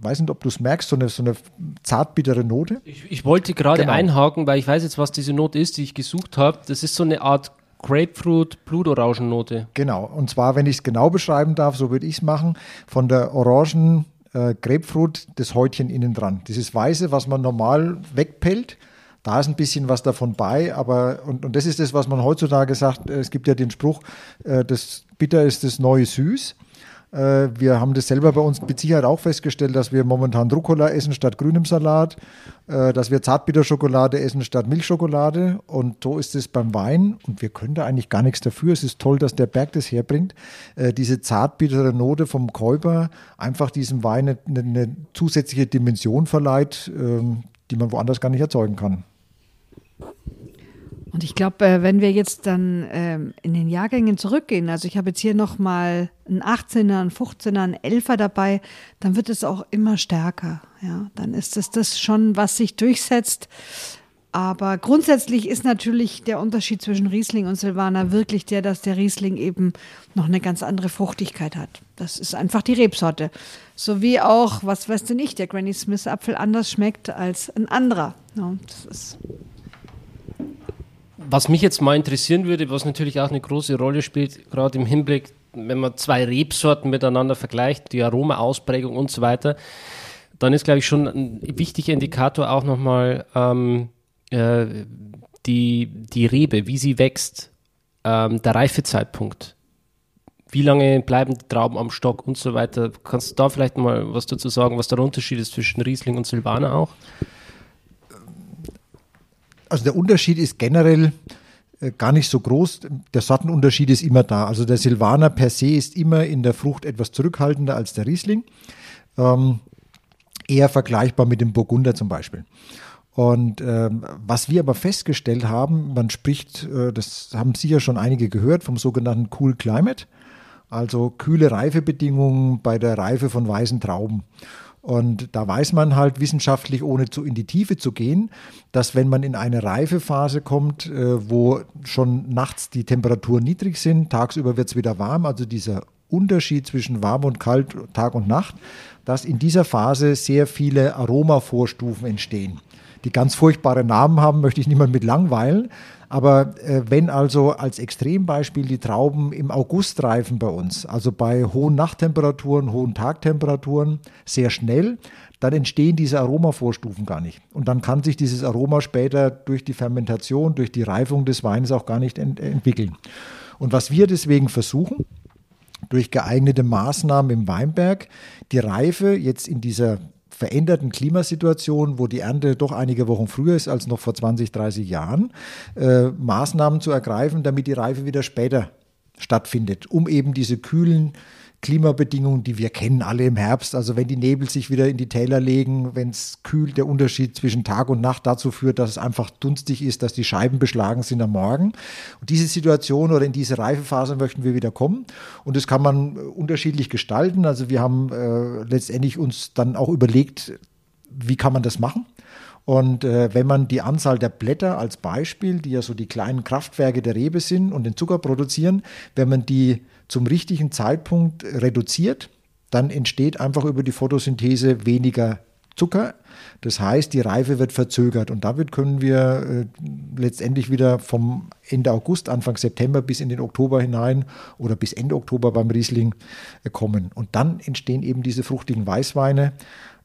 weiß nicht, ob du es merkst, so eine, so eine zartbittere Note. Ich, ich wollte gerade Genau. einhaken, weil ich weiß jetzt, was diese Note ist, die ich gesucht habe. Das ist so eine Art Grapefruit Blutorangennote. Genau. Und zwar, wenn ich es genau beschreiben darf, so würde ich es machen, von der Orangen äh, Grapefruit das Häutchen innen dran. Dieses Weiße, was man normal wegpellt, da ist ein bisschen was davon bei, aber und, und das ist das, was man heutzutage sagt, äh, es gibt ja den Spruch, äh, das Bitter ist das neue Süß. Äh, Wir haben das selber bei uns mit Sicherheit auch festgestellt, dass wir momentan Rucola essen statt grünem Salat, äh, dass wir Zartbitterschokolade essen statt Milchschokolade. Und so ist es beim Wein. Und wir können da eigentlich gar nichts dafür. Es ist toll, dass der Berg das herbringt. Äh, Diese zartbittere Note vom Käuber einfach diesem Wein eine, eine zusätzliche Dimension verleiht, ähm, die man woanders gar nicht erzeugen kann. Und ich glaube, äh, wenn wir jetzt dann ähm, in den Jahrgängen zurückgehen, also ich habe jetzt hier nochmal einen 18er, einen 15er, einen 11er dabei, dann wird es auch immer stärker. Ja, dann ist es das schon, was sich durchsetzt. Aber grundsätzlich ist natürlich der Unterschied zwischen Riesling und Silvaner wirklich der, dass der Riesling eben noch eine ganz andere Fruchtigkeit hat. Das ist einfach die Rebsorte. So wie auch, was weißt du nicht, der Granny Smith Apfel anders schmeckt als ein anderer. Ja, das ist Was mich jetzt mal interessieren würde, was natürlich auch eine große Rolle spielt, gerade im Hinblick, wenn man zwei Rebsorten miteinander vergleicht, die Aromaausprägung und so weiter, dann ist, glaube ich, schon ein wichtiger Indikator auch nochmal ähm, äh, die, die Rebe, wie sie wächst, ähm, der Reifezeitpunkt. Wie lange bleiben die Trauben am Stock und so weiter? Kannst du da vielleicht mal was dazu sagen, was der Unterschied ist zwischen Riesling und Silvaner auch? Also der Unterschied ist generell äh, gar nicht so groß. Der Sortenunterschied ist immer da. Also der Silvaner per se ist immer in der Frucht etwas zurückhaltender als der Riesling. Ähm, eher vergleichbar mit dem Burgunder zum Beispiel. Und ähm, was wir aber festgestellt haben, man spricht, äh, das haben sicher schon einige gehört, vom sogenannten Cool Climate, also kühle Reifebedingungen bei der Reife von weißen Trauben. Und da weiß man halt wissenschaftlich, ohne zu in die Tiefe zu gehen, dass wenn man in eine Reifephase kommt, äh, wo schon nachts die Temperaturen niedrig sind, tagsüber wird es wieder warm, also dieser Unterschied zwischen warm und kalt, Tag und Nacht, dass in dieser Phase sehr viele Aromavorstufen entstehen die ganz furchtbare Namen haben, möchte ich niemand mit langweilen. Aber äh, wenn also als Extrembeispiel die Trauben im August reifen bei uns, also bei hohen Nachttemperaturen, hohen Tagtemperaturen, sehr schnell, dann entstehen diese Aromavorstufen gar nicht. Und dann kann sich dieses Aroma später durch die Fermentation, durch die Reifung des Weines auch gar nicht ent entwickeln. Und was wir deswegen versuchen, durch geeignete Maßnahmen im Weinberg, die Reife jetzt in dieser veränderten Klimasituation, wo die Ernte doch einige Wochen früher ist als noch vor 20, 30 Jahren, äh, Maßnahmen zu ergreifen, damit die Reife wieder später stattfindet, um eben diese kühlen Klimabedingungen, die wir kennen, alle im Herbst. Also wenn die Nebel sich wieder in die Täler legen, wenn es kühl, der Unterschied zwischen Tag und Nacht dazu führt, dass es einfach dunstig ist, dass die Scheiben beschlagen sind am Morgen. Und diese Situation oder in diese Reifephase möchten wir wieder kommen. Und das kann man äh, unterschiedlich gestalten. Also wir haben äh, letztendlich uns dann auch überlegt, wie kann man das machen? Und äh, wenn man die Anzahl der Blätter als Beispiel, die ja so die kleinen Kraftwerke der Rebe sind und den Zucker produzieren, wenn man die zum richtigen Zeitpunkt reduziert, dann entsteht einfach über die Photosynthese weniger Zucker. Das heißt, die Reife wird verzögert und damit können wir äh, letztendlich wieder vom Ende August, Anfang September bis in den Oktober hinein oder bis Ende Oktober beim Riesling äh, kommen. Und dann entstehen eben diese fruchtigen Weißweine,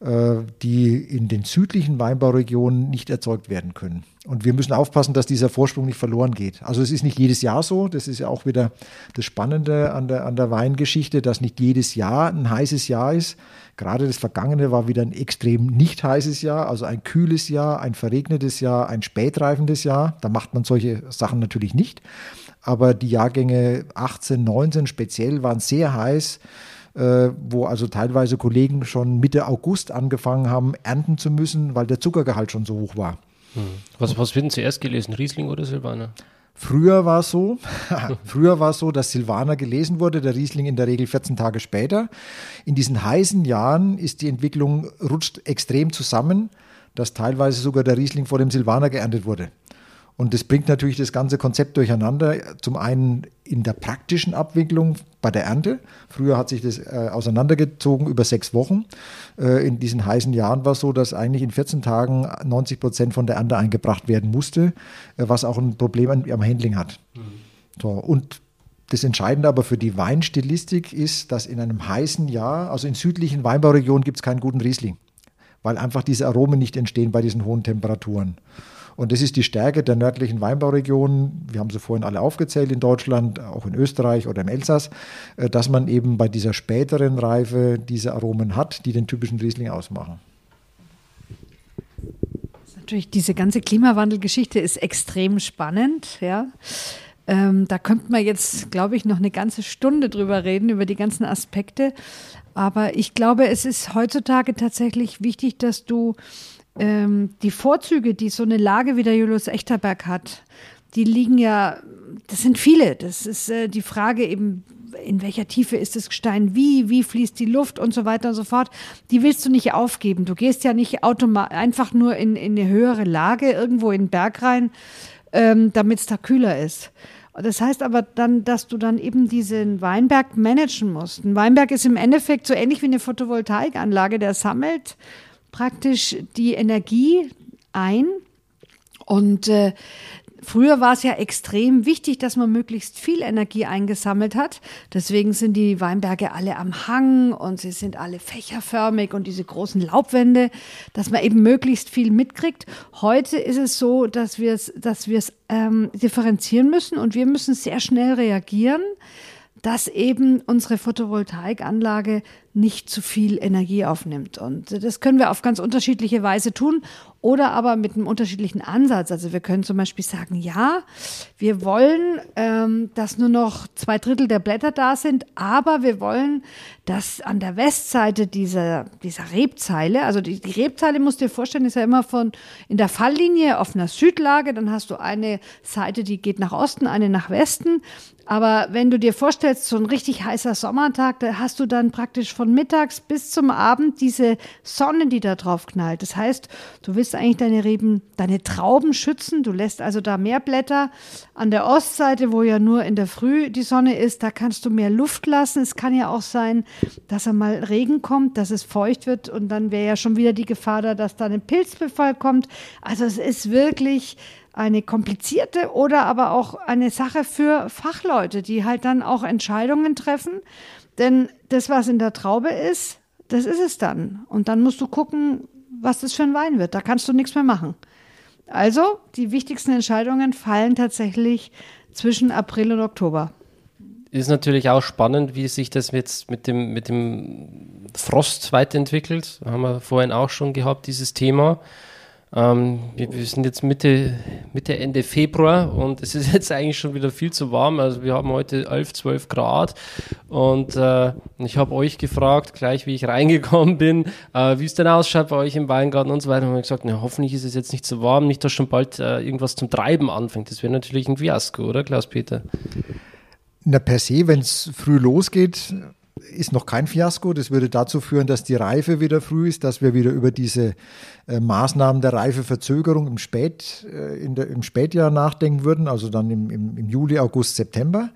äh, die in den südlichen Weinbauregionen nicht erzeugt werden können. Und wir müssen aufpassen, dass dieser Vorsprung nicht verloren geht. Also es ist nicht jedes Jahr so. Das ist ja auch wieder das Spannende an der, an der Weingeschichte, dass nicht jedes Jahr ein heißes Jahr ist. Gerade das vergangene war wieder ein extrem nicht heißes Jahr, also ein kühles Jahr, ein verregnetes Jahr, ein spätreifendes Jahr. Da macht man solche Sachen natürlich nicht. Aber die Jahrgänge 18, 19 speziell waren sehr heiß äh, wo also teilweise Kollegen schon Mitte August angefangen haben, ernten zu müssen, weil der Zuckergehalt schon so hoch war. Hm. Was, was wird denn zuerst gelesen, Riesling oder Silvaner? Früher war es so, früher war es so, dass Silvaner gelesen wurde, der Riesling in der Regel 14 Tage später. In diesen heißen Jahren ist die Entwicklung rutscht extrem zusammen, dass teilweise sogar der Riesling vor dem Silvaner geerntet wurde. Und das bringt natürlich das ganze Konzept durcheinander. Zum einen in der praktischen Abwicklung bei der Ernte. Früher hat sich das äh, auseinandergezogen über sechs Wochen. Äh, in diesen heißen Jahren war es so, dass eigentlich in 14 Tagen 90 Prozent von der Ernte eingebracht werden musste, äh, was auch ein Problem am, am Handling hat. Mhm. So, und das Entscheidende aber für die Weinstilistik ist, dass in einem heißen Jahr, also in südlichen Weinbauregionen, gibt es keinen guten Riesling, weil einfach diese Aromen nicht entstehen bei diesen hohen Temperaturen. Und das ist die Stärke der nördlichen Weinbauregionen. Wir haben sie vorhin alle aufgezählt in Deutschland, auch in Österreich oder im Elsass, äh, dass man eben bei dieser späteren Reife diese Aromen hat, die den typischen Riesling ausmachen. Natürlich, diese ganze Klimawandelgeschichte ist extrem spannend, ja. Ähm, da könnte man jetzt, glaube ich, noch eine ganze Stunde drüber reden, über die ganzen Aspekte. Aber ich glaube, es ist heutzutage tatsächlich wichtig, dass du ähm, die Vorzüge, die so eine Lage wie der Julius Echterberg hat, die liegen ja, das sind viele. Das ist äh, die Frage eben, in welcher Tiefe ist das Gestein, wie, wie fließt die Luft und so weiter und so fort. Die willst du nicht aufgeben. Du gehst ja nicht automatisch einfach nur in, in eine höhere Lage irgendwo in den Berg rein, ähm, damit es da kühler ist. Das heißt aber dann, dass du dann eben diesen Weinberg managen musst. Ein Weinberg ist im Endeffekt so ähnlich wie eine Photovoltaikanlage, der sammelt praktisch die Energie ein. Und äh, Früher war es ja extrem wichtig, dass man möglichst viel Energie eingesammelt hat. Deswegen sind die Weinberge alle am Hang und sie sind alle fächerförmig und diese großen Laubwände, dass man eben möglichst viel mitkriegt. Heute ist es so, dass wir es, dass wir es ähm, differenzieren müssen und wir müssen sehr schnell reagieren dass eben unsere Photovoltaikanlage nicht zu viel Energie aufnimmt. Und das können wir auf ganz unterschiedliche Weise tun oder aber mit einem unterschiedlichen Ansatz. Also wir können zum Beispiel sagen, ja, wir wollen, ähm, dass nur noch zwei Drittel der Blätter da sind, aber wir wollen, dass an der Westseite dieser, dieser Rebzeile, also die, die Rebzeile musst du dir vorstellen, ist ja immer von in der Falllinie auf einer Südlage, dann hast du eine Seite, die geht nach Osten, eine nach Westen. Aber wenn du dir vorstellst, so ein richtig heißer Sommertag, da hast du dann praktisch von mittags bis zum Abend diese Sonne, die da drauf knallt. Das heißt, du willst eigentlich deine Reben, deine Trauben schützen. Du lässt also da mehr Blätter. An der Ostseite, wo ja nur in der Früh die Sonne ist, da kannst du mehr Luft lassen. Es kann ja auch sein, dass einmal Regen kommt, dass es feucht wird und dann wäre ja schon wieder die Gefahr da, dass da ein Pilzbefall kommt. Also es ist wirklich eine komplizierte oder aber auch eine Sache für Fachleute, die halt dann auch Entscheidungen treffen. Denn das, was in der Traube ist, das ist es dann. Und dann musst du gucken, was das für ein Wein wird. Da kannst du nichts mehr machen. Also, die wichtigsten Entscheidungen fallen tatsächlich zwischen April und Oktober. Ist natürlich auch spannend, wie sich das jetzt mit dem, mit dem Frost weiterentwickelt. Haben wir vorhin auch schon gehabt, dieses Thema. Ähm, wir, sind jetzt Mitte, Mitte, Ende Februar und es ist jetzt eigentlich schon wieder viel zu warm. Also wir haben heute 11, 12 Grad und äh, ich habe euch gefragt, gleich wie ich reingekommen bin, äh, wie es denn ausschaut bei euch im Weingarten und so weiter. Und wir gesagt, na, hoffentlich ist es jetzt nicht zu warm, nicht, dass schon bald äh, irgendwas zum Treiben anfängt. Das wäre natürlich ein Fiasko, oder Klaus-Peter? Na, per se, wenn es früh losgeht, ist noch kein Fiasko. Das würde dazu führen, dass die Reife wieder früh ist, dass wir wieder über diese äh, Maßnahmen der Reifeverzögerung im, Spät, äh, der, im Spätjahr nachdenken würden, also dann im, im, im Juli, August, September.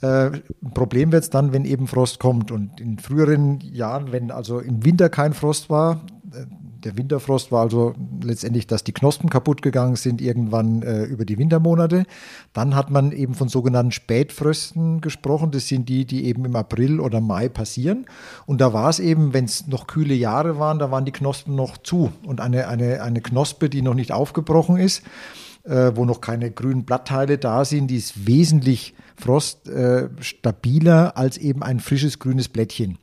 Äh, Problem wird es dann, wenn eben Frost kommt. Und in früheren Jahren, wenn also im Winter kein Frost war, äh, der Winterfrost war also letztendlich, dass die Knospen kaputt gegangen sind irgendwann äh, über die Wintermonate. Dann hat man eben von sogenannten Spätfrösten gesprochen. Das sind die, die eben im April oder Mai passieren. Und da war es eben, wenn es noch kühle Jahre waren, da waren die Knospen noch zu. Und eine, eine, eine Knospe, die noch nicht aufgebrochen ist, äh, wo noch keine grünen Blattteile da sind, die ist wesentlich froststabiler äh, als eben ein frisches grünes Blättchen.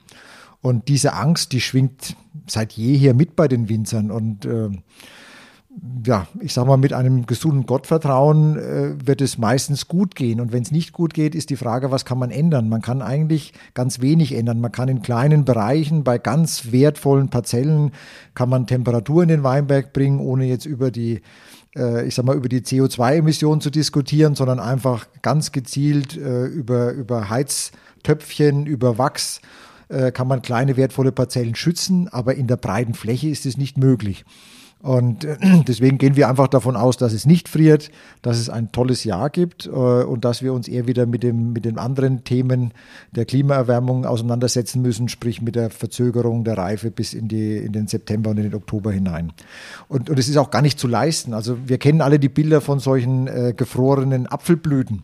Und diese Angst, die schwingt seit jeher mit bei den Winzern. Und äh, ja, ich sag mal, mit einem gesunden Gottvertrauen äh, wird es meistens gut gehen. Und wenn es nicht gut geht, ist die Frage, was kann man ändern? Man kann eigentlich ganz wenig ändern. Man kann in kleinen Bereichen, bei ganz wertvollen Parzellen, kann man Temperatur in den Weinberg bringen, ohne jetzt über die äh, ich sag mal, über die CO2-Emissionen zu diskutieren, sondern einfach ganz gezielt äh, über, über Heiztöpfchen, über Wachs äh, kann man kleine wertvolle Parzellen schützen, aber in der breiten Fläche ist es nicht möglich. Und äh, deswegen gehen wir einfach davon aus, dass es nicht friert, dass es ein tolles Jahr gibt äh, und dass wir uns eher wieder mit, dem, mit den anderen Themen der Klimaerwärmung auseinandersetzen müssen, sprich mit der Verzögerung der Reife bis in, die, in den September und in den Oktober hinein. Und, und es ist auch gar nicht zu leisten. Also wir kennen alle die Bilder von solchen äh, gefrorenen Apfelblüten.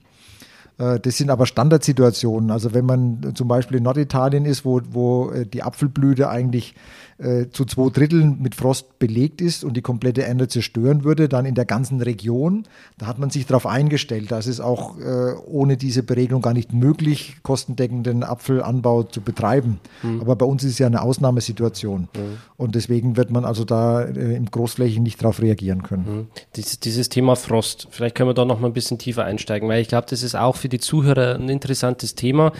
Äh, das sind aber Standardsituationen. Also wenn man zum Beispiel in Norditalien ist, wo, wo die Apfelblüte eigentlich äh, zu zwei Dritteln mit Frost belegt ist und die komplette Ernte zerstören würde, dann in der ganzen Region. Da hat man sich darauf eingestellt. Das ist auch äh, ohne diese Beregnung gar nicht möglich, kostendeckenden Apfelanbau zu betreiben. Mhm. Aber bei uns ist es ja eine Ausnahmesituation. Mhm. Und deswegen wird man also da äh, im Großflächen nicht darauf reagieren können. Mhm. Dieses, dieses Thema Frost, vielleicht können wir da noch mal ein bisschen tiefer einsteigen, weil ich glaube, das ist auch für die Zuhörer ein interessantes Thema.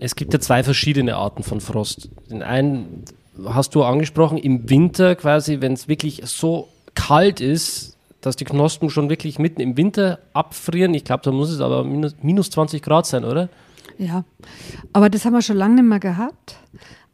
Es gibt ja zwei verschiedene Arten von Frost. Den einen hast du angesprochen, im Winter quasi, wenn es wirklich so kalt ist, dass die Knospen schon wirklich mitten im Winter abfrieren. Ich glaube, da muss es aber minus, minus 20 Grad sein, oder? Ja, aber das haben wir schon lange nicht mehr gehabt.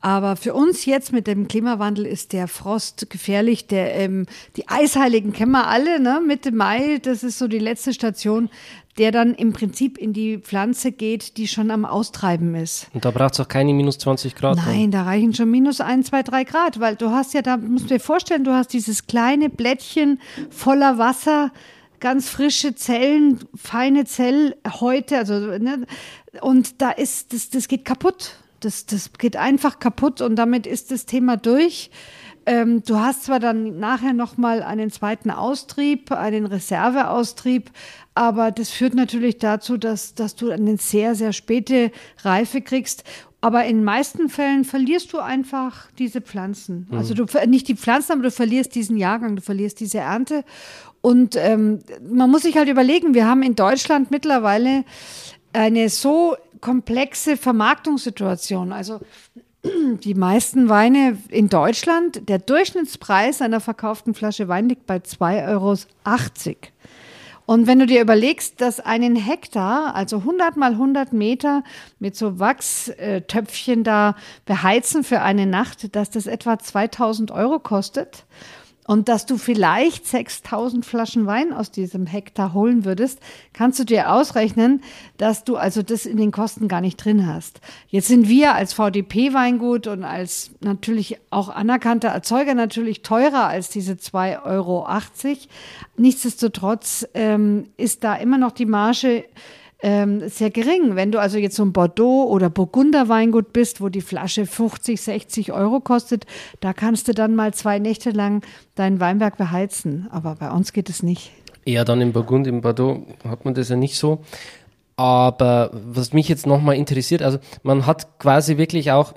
Aber für uns jetzt mit dem Klimawandel ist der Frost gefährlich. Der, ähm, die Eisheiligen kennen wir alle, ne? Mitte Mai, das ist so die letzte Station der dann im Prinzip in die Pflanze geht, die schon am Austreiben ist. Und da braucht es auch keine minus 20 Grad? Nein, da reichen schon minus 1, 2, 3 Grad, weil du hast ja, da musst du dir vorstellen, du hast dieses kleine Blättchen voller Wasser, ganz frische Zellen, feine Zellhäute, also, ne, und da ist, das, das geht kaputt. Das, das geht einfach kaputt und damit ist das Thema durch. Ähm, du hast zwar dann nachher nochmal einen zweiten Austrieb, einen Reserveaustrieb, aber das führt natürlich dazu, dass, dass du eine sehr, sehr späte Reife kriegst. Aber in den meisten Fällen verlierst du einfach diese Pflanzen. Mhm. Also du nicht die Pflanzen, aber du verlierst diesen Jahrgang, du verlierst diese Ernte. Und ähm, man muss sich halt überlegen, wir haben in Deutschland mittlerweile eine so komplexe Vermarktungssituation. Also die meisten Weine in Deutschland, der Durchschnittspreis einer verkauften Flasche Wein liegt bei 2,80 Euro. Und wenn du dir überlegst, dass einen Hektar, also 100 mal 100 Meter mit so Wachstöpfchen da beheizen für eine Nacht, dass das etwa 2000 Euro kostet und dass du vielleicht 6000 Flaschen Wein aus diesem Hektar holen würdest, kannst du dir ausrechnen, dass du also das in den Kosten gar nicht drin hast. Jetzt sind wir als VDP-Weingut und als natürlich auch anerkannter Erzeuger natürlich teurer als diese 2,80 Euro. Nichtsdestotrotz ähm, ist da immer noch die Marge ähm, sehr gering. Wenn du also jetzt so ein Bordeaux oder Burgunder Weingut bist, wo die Flasche 50, 60 Euro kostet, da kannst du dann mal zwei Nächte lang deinen Weinberg beheizen. Aber bei uns geht es nicht. Ja, dann im Burgund, im Bordeaux hat man das ja nicht so. Aber was mich jetzt nochmal interessiert, also man hat quasi wirklich auch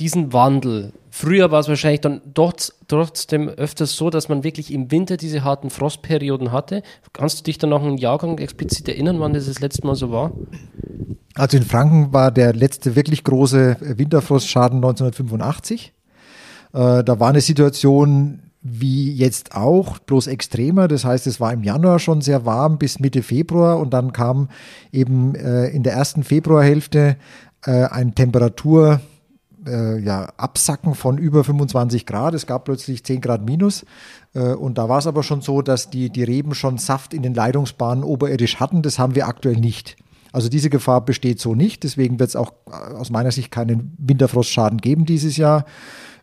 diesen Wandel. Früher war es wahrscheinlich dann doch, trotzdem öfters so, dass man wirklich im Winter diese harten Frostperioden hatte. Kannst du dich dann noch einen Jahrgang explizit erinnern, wann das das letzte Mal so war? Also in Franken war der letzte wirklich große Winterfrostschaden 1985. Äh, da war eine Situation wie jetzt auch, bloß extremer. Das heißt, es war im Januar schon sehr warm bis Mitte Februar und dann kam eben äh, in der ersten Februarhälfte äh, ein Temperatur äh, ja, Absacken von über 25 Grad. Es gab plötzlich 10 Grad minus. Äh, und da war es aber schon so, dass die, die Reben schon Saft in den Leitungsbahnen oberirdisch hatten. Das haben wir aktuell nicht. Also diese Gefahr besteht so nicht. Deswegen wird es auch äh, aus meiner Sicht keinen Winterfrostschaden geben dieses Jahr.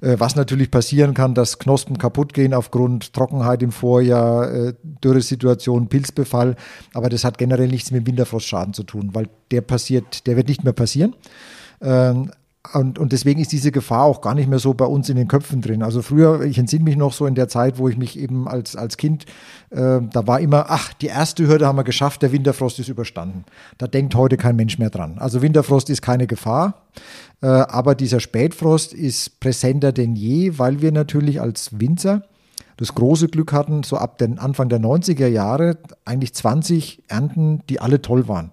Äh, was natürlich passieren kann, dass Knospen kaputt gehen aufgrund Trockenheit im Vorjahr, äh, Dürresituation, Pilzbefall. Aber das hat generell nichts mit Winterfrostschaden zu tun, weil der passiert, der wird nicht mehr passieren. Und, und deswegen ist diese Gefahr auch gar nicht mehr so bei uns in den Köpfen drin. Also früher, ich entsinne mich noch so in der Zeit, wo ich mich eben als, als Kind, äh, da war immer, ach, die erste Hürde haben wir geschafft, der Winterfrost ist überstanden. Da denkt heute kein Mensch mehr dran. Also Winterfrost ist keine Gefahr, äh, aber dieser Spätfrost ist präsenter denn je, weil wir natürlich als Winzer das große Glück hatten, so ab den Anfang der 90er Jahre eigentlich 20 Ernten, die alle toll waren.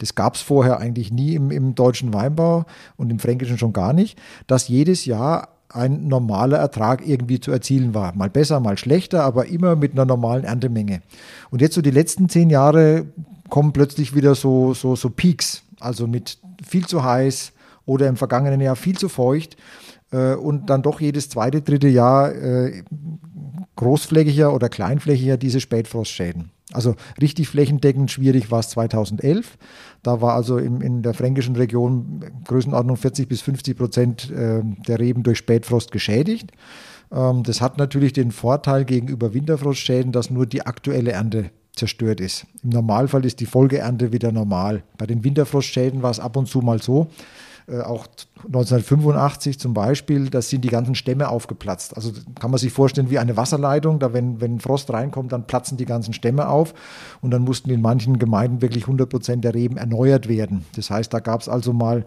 Das gab es vorher eigentlich nie im, im deutschen Weinbau und im Fränkischen schon gar nicht, dass jedes Jahr ein normaler Ertrag irgendwie zu erzielen war. Mal besser, mal schlechter, aber immer mit einer normalen Erntemenge. Und jetzt so die letzten zehn Jahre kommen plötzlich wieder so, so, so Peaks, also mit viel zu heiß oder im vergangenen Jahr viel zu feucht äh, und dann doch jedes zweite, dritte Jahr äh, großflächiger oder kleinflächiger diese Spätfrostschäden. Also richtig flächendeckend schwierig war es 2011. Da war also im, in der fränkischen Region Größenordnung 40 bis 50 Prozent äh, der Reben durch Spätfrost geschädigt. Ähm, das hat natürlich den Vorteil gegenüber Winterfrostschäden, dass nur die aktuelle Ernte zerstört ist. Im Normalfall ist die Folgeernte wieder normal. Bei den Winterfrostschäden war es ab und zu mal so, auch 1985 zum Beispiel, da sind die ganzen Stämme aufgeplatzt. Also kann man sich vorstellen wie eine Wasserleitung, da wenn, wenn Frost reinkommt, dann platzen die ganzen Stämme auf und dann mussten in manchen Gemeinden wirklich 100 Prozent der Reben erneuert werden. Das heißt, da gab es also mal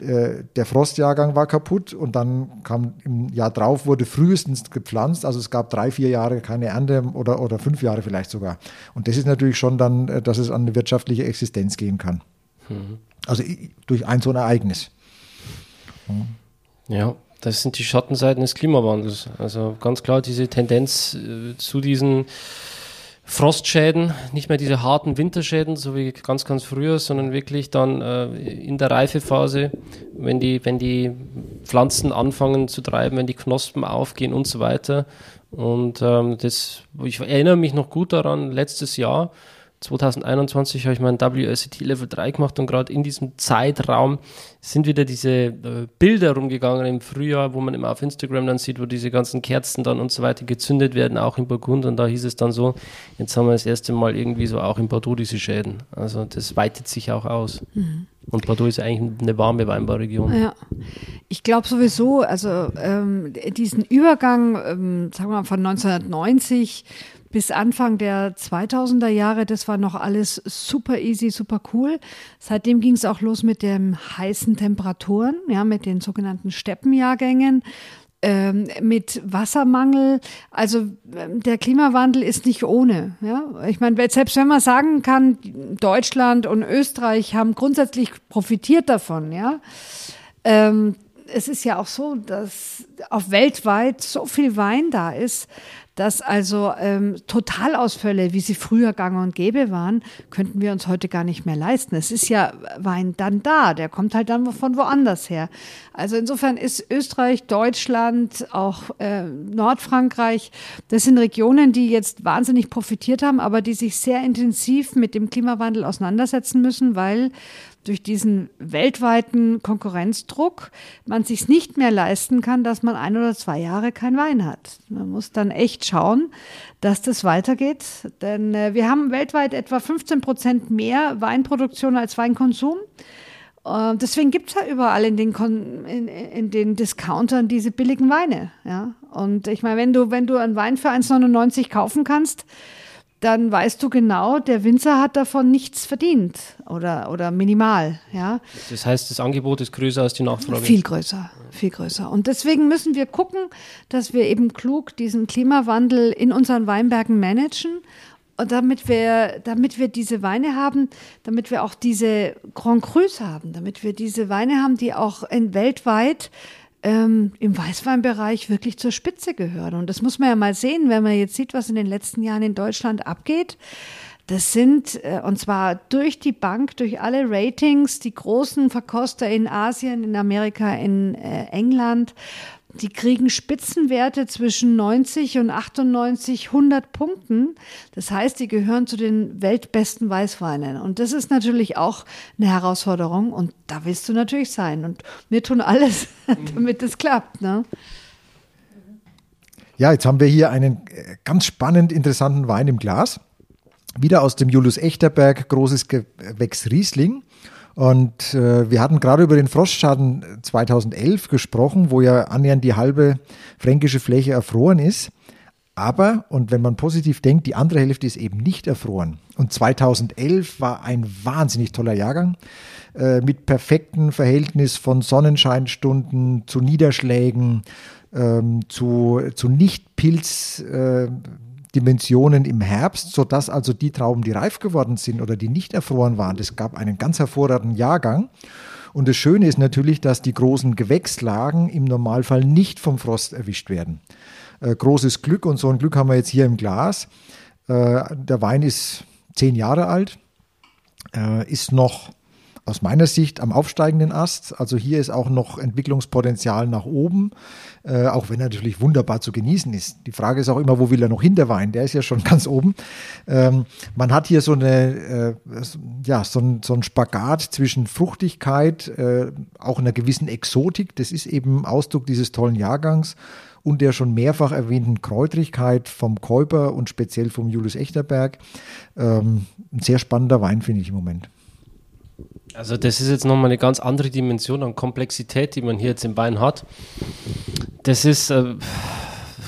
äh, der Frostjahrgang war kaputt und dann kam im Jahr drauf, wurde frühestens gepflanzt. Also es gab drei, vier Jahre keine Ernte oder, oder fünf Jahre vielleicht sogar. Und das ist natürlich schon dann, äh, dass es an eine wirtschaftliche Existenz gehen kann. Mhm. Also durch ein so ein Ereignis. Ja, das sind die Schattenseiten des Klimawandels. Also ganz klar diese Tendenz äh, zu diesen Frostschäden, nicht mehr diese harten Winterschäden, so wie ganz, ganz früher, sondern wirklich dann äh, in der Reifephase, wenn die, wenn die Pflanzen anfangen zu treiben, wenn die Knospen aufgehen und so weiter. Und ähm, das, ich erinnere mich noch gut daran, letztes Jahr, 2021 habe ich mein WSET Level 3 gemacht und gerade in diesem Zeitraum sind wieder diese äh, Bilder rumgegangen im Frühjahr, wo man immer auf Instagram dann sieht, wo diese ganzen Kerzen dann und so weiter gezündet werden, auch in Burgund. Und da hieß es dann so, jetzt haben wir das erste Mal irgendwie so auch in Bordeaux diese Schäden. Also das weitet sich auch aus. Mhm. Und Bordeaux ist eigentlich eine warme Weinbauregion. Ja, ich glaube sowieso, also ähm, diesen Übergang, ähm, sagen wir mal von 1990 bis Anfang der 2000er Jahre, das war noch alles super easy, super cool. Seitdem ging es auch los mit den heißen Temperaturen, ja, mit den sogenannten Steppenjahrgängen. Ähm, mit Wassermangel. Also ähm, der Klimawandel ist nicht ohne. Ja? Ich meine, selbst wenn man sagen kann, Deutschland und Österreich haben grundsätzlich profitiert davon, ja. Ähm, es ist ja auch so, dass auf weltweit so viel Wein da ist, dass also ähm, Totalausfälle, wie sie früher gang und gäbe waren, könnten wir uns heute gar nicht mehr leisten. Es ist ja Wein dann da, der kommt halt dann von woanders her. Also insofern ist Österreich, Deutschland, auch äh, Nordfrankreich, das sind Regionen, die jetzt wahnsinnig profitiert haben, aber die sich sehr intensiv mit dem Klimawandel auseinandersetzen müssen, weil durch diesen weltweiten Konkurrenzdruck man sich nicht mehr leisten kann, dass man ein oder zwei Jahre kein Wein hat. Man muss dann echt schauen, dass das weitergeht, denn äh, wir haben weltweit etwa 15 Prozent mehr Weinproduktion als Weinkonsum. Äh, deswegen gibt es ja überall in den, Kon in, in, den Discountern diese billigen Weine. Ja? Und ich meine, wenn du, wenn du einen Wein für 1,99 kaufen kannst, dann weißt du genau, der Winzer hat davon nichts verdient oder, oder minimal. Ja. Das heißt, das Angebot ist größer als die Nachfrage. Viel größer, viel größer. Und deswegen müssen wir gucken, dass wir eben klug diesen Klimawandel in unseren Weinbergen managen. Und damit wir, damit wir diese Weine haben, damit wir auch diese Grand Crus haben, damit wir diese Weine haben, die auch in weltweit ähm, im Weißweinbereich wirklich zur Spitze gehören. Und das muss man ja mal sehen, wenn man jetzt sieht, was in den letzten Jahren in Deutschland abgeht. Das sind, äh, und zwar durch die Bank, durch alle Ratings, die großen Verkoster in Asien, in Amerika, in äh, England die kriegen Spitzenwerte zwischen 90 und 98, 100 Punkten. Das heißt, die gehören zu den weltbesten Weißweinen. Und das ist natürlich auch eine Herausforderung. Und da willst du natürlich sein. Und wir tun alles, damit es klappt. Ne? Ja, jetzt haben wir hier einen äh, ganz spannend interessanten Wein im Glas. Wieder aus dem Julius Echterberg, großes Gewächs Riesling. Und äh, wir hatten gerade über den Frostschaden 2011 gesprochen, wo ja annähernd die halbe fränkische Fläche erfroren ist. Aber, und wenn man positiv denkt, die andere Hälfte ist eben nicht erfroren. Und 2011 war ein wahnsinnig toller Jahrgang äh, mit perfektem Verhältnis von Sonnenscheinstunden zu Niederschlägen, ähm, zu, zu Nicht-Pilz. Äh, Dimensionen im Herbst, sodass also die Trauben, die reif geworden sind oder die nicht erfroren waren, es gab einen ganz hervorragenden Jahrgang. Und das Schöne ist natürlich, dass die großen Gewächslagen im Normalfall nicht vom Frost erwischt werden. Äh, großes Glück und so ein Glück haben wir jetzt hier im Glas. Äh, der Wein ist zehn Jahre alt, äh, ist noch aus meiner Sicht am aufsteigenden Ast. Also hier ist auch noch Entwicklungspotenzial nach oben, äh, auch wenn er natürlich wunderbar zu genießen ist. Die Frage ist auch immer, wo will er noch hin, der Wein? Der ist ja schon ganz oben. Ähm, man hat hier so eine, äh, ja, so ein, so ein Spagat zwischen Fruchtigkeit, äh, auch einer gewissen Exotik. Das ist eben Ausdruck dieses tollen Jahrgangs und der schon mehrfach erwähnten Kräutrigkeit vom Käuper und speziell vom Julius Echterberg. Ähm, ein sehr spannender Wein, finde ich im Moment. Also das ist jetzt nochmal eine ganz andere Dimension an Komplexität, die man hier jetzt im Wein hat. Das ist äh,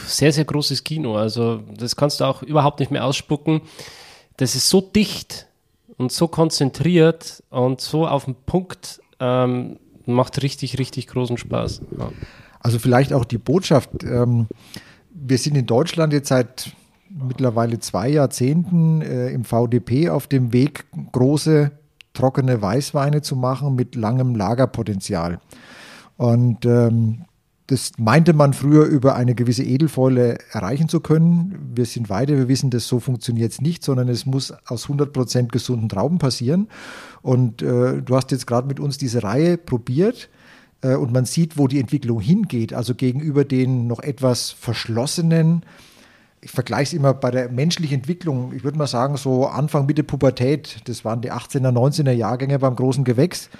sehr, sehr großes Kino. Also das kannst du auch überhaupt nicht mehr ausspucken. Das ist so dicht und so konzentriert und so auf den Punkt, ähm, macht richtig, richtig großen Spaß. Ja. Also vielleicht auch die Botschaft. Ähm, wir sind in Deutschland jetzt seit mittlerweile zwei Jahrzehnten äh, im VDP auf dem Weg, große trockene Weißweine zu machen mit langem Lagerpotenzial. Und ähm, das meinte man früher über eine gewisse Edelfäule erreichen zu können. Wir sind weiter, wir wissen, das so funktioniert es nicht, sondern es muss aus 100% gesunden Trauben passieren. Und äh, du hast jetzt gerade mit uns diese Reihe probiert äh, und man sieht, wo die Entwicklung hingeht. Also gegenüber den noch etwas verschlossenen, ich vergleiche es immer bei der menschlichen Entwicklung, ich würde mal sagen, so Anfang, Mitte Pubertät, das waren die 18er, 19er Jahrgänge beim großen Gewächs,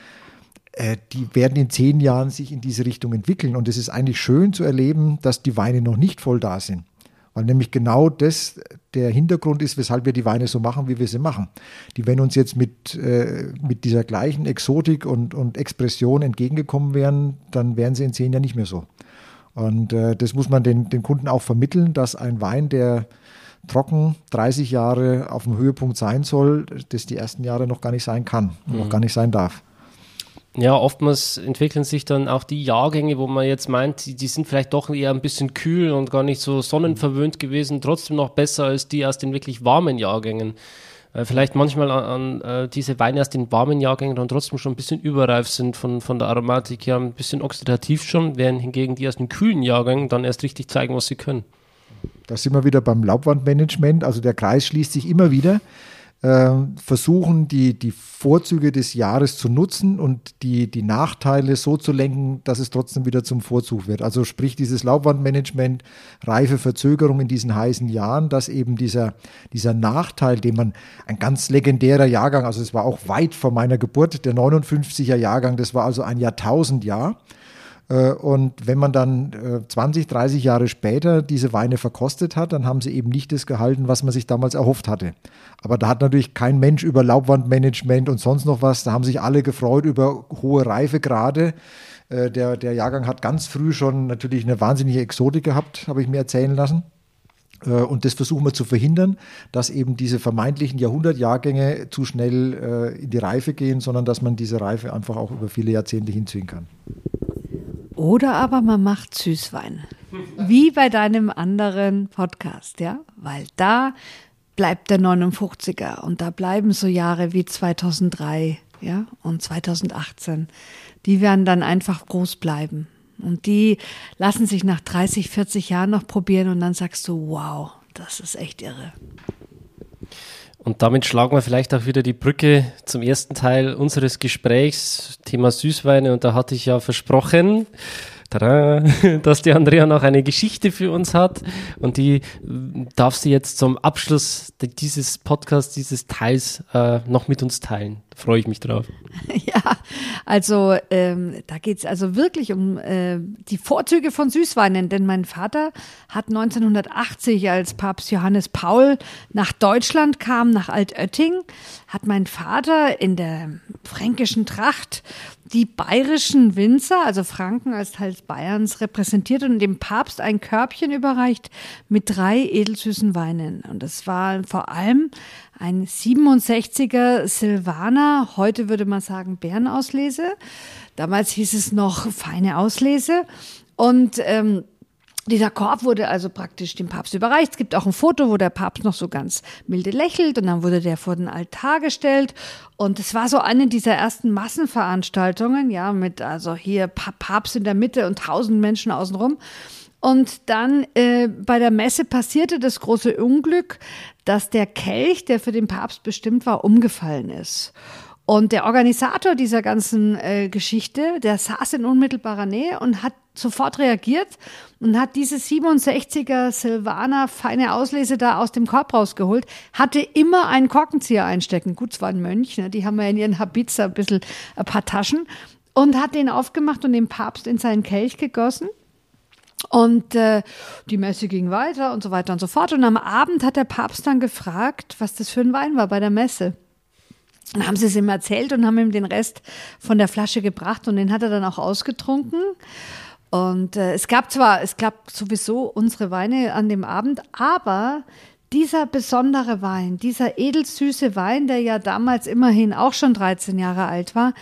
äh, die werden in zehn Jahren sich in diese Richtung entwickeln. Und es ist eigentlich schön zu erleben, dass die Weine noch nicht voll da sind. Weil nämlich genau das der Hintergrund ist, weshalb wir die Weine so machen, wie wir sie machen. Die, wenn uns jetzt mit, äh, mit dieser gleichen Exotik und, und Expression entgegengekommen wären, dann wären sie in zehn Jahren nicht mehr so. Und äh, das muss man den, den Kunden auch vermitteln, dass ein Wein, der trocken 30 Jahre auf dem Höhepunkt sein soll, das die ersten Jahre noch gar nicht sein kann und mhm. noch gar nicht sein darf. Ja, oftmals entwickeln sich dann auch die Jahrgänge, wo man jetzt meint, die, die, sind vielleicht doch eher ein bisschen kühl und gar nicht so sonnenverwöhnt gewesen, trotzdem noch besser als die aus den wirklich warmen Jahrgängen. Vielleicht manchmal an, an äh, diese Weine aus den warmen Jahrgängen dann trotzdem schon ein bisschen überreif sind von, von der Aromatik her, ein bisschen oxidativ schon, während hingegen die aus den kühlen Jahrgängen dann erst richtig zeigen, was sie können. Da sind wir wieder beim Laubwandmanagement, also der Kreis schließt sich immer wieder. Ähm, versuchen, die, die Vorzüge des Jahres zu nutzen und die, die Nachteile so zu lenken, dass es trotzdem wieder zum Vorzug wird. Also sprich dieses Laubwandmanagement, reife Verzögerung in diesen heißen Jahren, dass eben dieser, dieser Nachteil, den man, ein ganz legendärer Jahrgang, also es war auch weit vor meiner Geburt, der 59er Jahrgang, das war also ein Jahrtausendjahr. Äh, und wenn man dann 20, äh, 30 Jahre später diese Weine verkostet hat, dann haben sie eben nicht das gehalten, was man sich damals erhofft hatte. Aber da hat natürlich kein Mensch über Laubwandmanagement und sonst noch was, da haben sich alle gefreut über hohe Reifegrade. Äh, der, der Jahrgang hat ganz früh schon natürlich eine wahnsinnige Exotik gehabt, habe ich mir erzählen lassen. Und das versuchen wir zu verhindern, dass eben diese vermeintlichen Jahrhundertjahrgänge zu schnell in die Reife gehen, sondern dass man diese Reife einfach auch über viele Jahrzehnte hinziehen kann. Oder aber man macht Süßwein. Wie bei deinem anderen Podcast, ja? Weil da bleibt der 59er und da bleiben so Jahre wie 2003, ja? Und 2018. Die werden dann einfach groß bleiben. Und die lassen sich nach 30, 40 Jahren noch probieren und dann sagst du, wow, das ist echt irre. Und damit schlagen wir vielleicht auch wieder die Brücke zum ersten Teil unseres Gesprächs, Thema Süßweine. Und da hatte ich ja versprochen, tada, dass die Andrea noch eine Geschichte für uns hat. Und die äh, darf sie jetzt zum Abschluss dieses Podcasts, dieses Teils äh, noch mit uns teilen. Freue ich mich drauf. Ja, also ähm, da geht's also wirklich um äh, die Vorzüge von Süßweinen. Denn mein Vater hat 1980, als Papst Johannes Paul nach Deutschland kam, nach Altötting, hat mein Vater in der fränkischen Tracht die bayerischen Winzer, also Franken als Teil Bayerns, repräsentiert und dem Papst ein Körbchen überreicht mit drei edelsüßen Weinen. Und das war vor allem ein 67er Silvaner, heute würde man sagen Bärenauslese. Damals hieß es noch feine Auslese. Und ähm, Dieser Korb wurde also praktisch dem Papst überreicht. Es gibt auch ein Foto, wo der Papst noch so ganz milde lächelt und dann wurde der vor den Altar gestellt. Und es war so eine dieser ersten Massenveranstaltungen, ja, mit also hier Papst in der Mitte und tausend Menschen außenrum. Und dann äh, bei der Messe passierte das große Unglück, dass der Kelch, der für den Papst bestimmt war, umgefallen ist. Und der Organisator dieser ganzen äh, Geschichte, der saß in unmittelbarer Nähe und hat sofort reagiert und hat diese 67er Silvaner feine Auslese da aus dem Korb rausgeholt, hatte immer einen Korkenzieher einstecken. Gut, es war ein Mönch, ne? die haben ja in ihren Habits ein bisschen ein paar Taschen und hat den aufgemacht und den Papst in seinen Kelch gegossen. Und äh, die Messe ging weiter und so weiter und so fort. Und am Abend hat der Papst dann gefragt, was das für ein Wein war bei der Messe. Dann haben sie es ihm erzählt und haben ihm den Rest von der Flasche gebracht und den hat er dann auch ausgetrunken. Und äh, es gab zwar, es gab sowieso unsere Weine an dem Abend, aber dieser besondere Wein, dieser edelsüße Wein, der ja damals immerhin auch schon 13 Jahre alt war,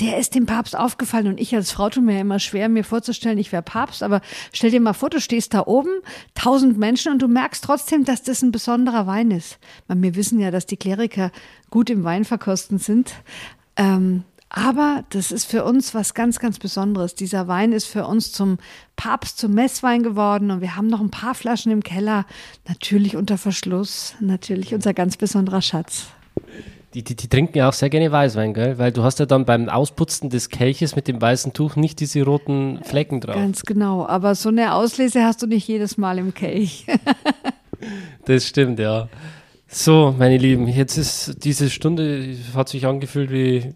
der ist dem Papst aufgefallen und ich als Frau tue mir ja immer schwer, mir vorzustellen, ich wäre Papst, aber stell dir mal vor, du stehst da oben, tausend Menschen und du merkst trotzdem, dass das ein besonderer Wein ist. Weil wir wissen ja, dass die Kleriker gut im Weinverkosten sind. Ähm, aber das ist für uns was ganz, ganz Besonderes. Dieser Wein ist für uns zum Papst, zum Messwein geworden und wir haben noch ein paar Flaschen im Keller. Natürlich unter Verschluss, natürlich unser ganz besonderer Schatz. Die, die, die, trinken ja auch sehr gerne Weißwein, gell? Weil du hast ja dann beim Ausputzen des Kelches mit dem weißen Tuch nicht diese roten Flecken drauf. Ganz genau. Aber so eine Auslese hast du nicht jedes Mal im Kelch. das stimmt, ja. So, meine Lieben, jetzt ist diese Stunde, hat sich angefühlt wie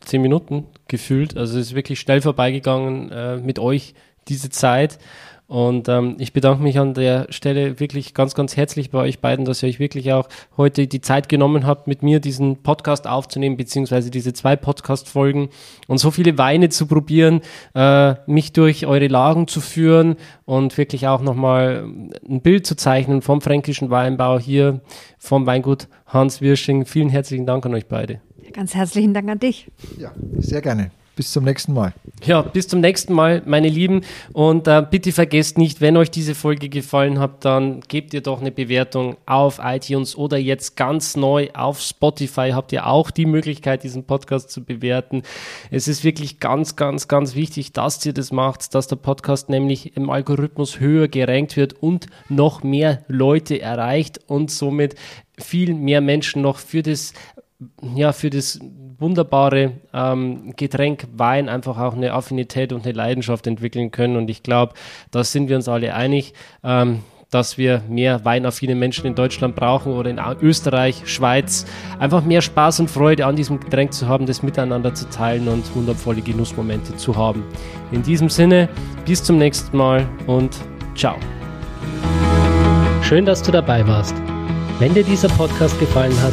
zehn Minuten gefühlt. Also es ist wirklich schnell vorbeigegangen äh, mit euch diese Zeit. Und ähm, ich bedanke mich an der Stelle wirklich ganz, ganz herzlich bei euch beiden, dass ihr euch wirklich auch heute die Zeit genommen habt, mit mir diesen Podcast aufzunehmen, beziehungsweise diese zwei Podcast-Folgen und so viele Weine zu probieren, äh, mich durch eure Lagen zu führen und wirklich auch nochmal ein Bild zu zeichnen vom fränkischen Weinbau hier vom Weingut Hans Wirsching. Vielen herzlichen Dank an euch beide. Ganz herzlichen Dank an dich. Ja, sehr gerne. Bis zum nächsten Mal. Ja, bis zum nächsten Mal, meine Lieben. Und äh, bitte vergesst nicht, wenn euch diese Folge gefallen hat, dann gebt ihr doch eine Bewertung auf iTunes oder jetzt ganz neu auf Spotify. Habt ihr auch die Möglichkeit, diesen Podcast zu bewerten. Es ist wirklich ganz, ganz, ganz wichtig, dass ihr das macht, dass der Podcast nämlich im Algorithmus höher gerankt wird und noch mehr Leute erreicht und somit viel mehr Menschen noch für das ja, für das wunderbare ähm, Getränk Wein einfach auch eine Affinität und eine Leidenschaft entwickeln können. Und ich glaube, da sind wir uns alle einig. Ähm, dass wir mehr weinaffine Menschen in Deutschland brauchen oder in Österreich, Schweiz. Einfach mehr Spaß und Freude an diesem Getränk zu haben, das miteinander zu teilen und wundervolle Genussmomente zu haben. In diesem Sinne, bis zum nächsten Mal und ciao. Schön, dass du dabei warst. Wenn dir dieser Podcast gefallen hat,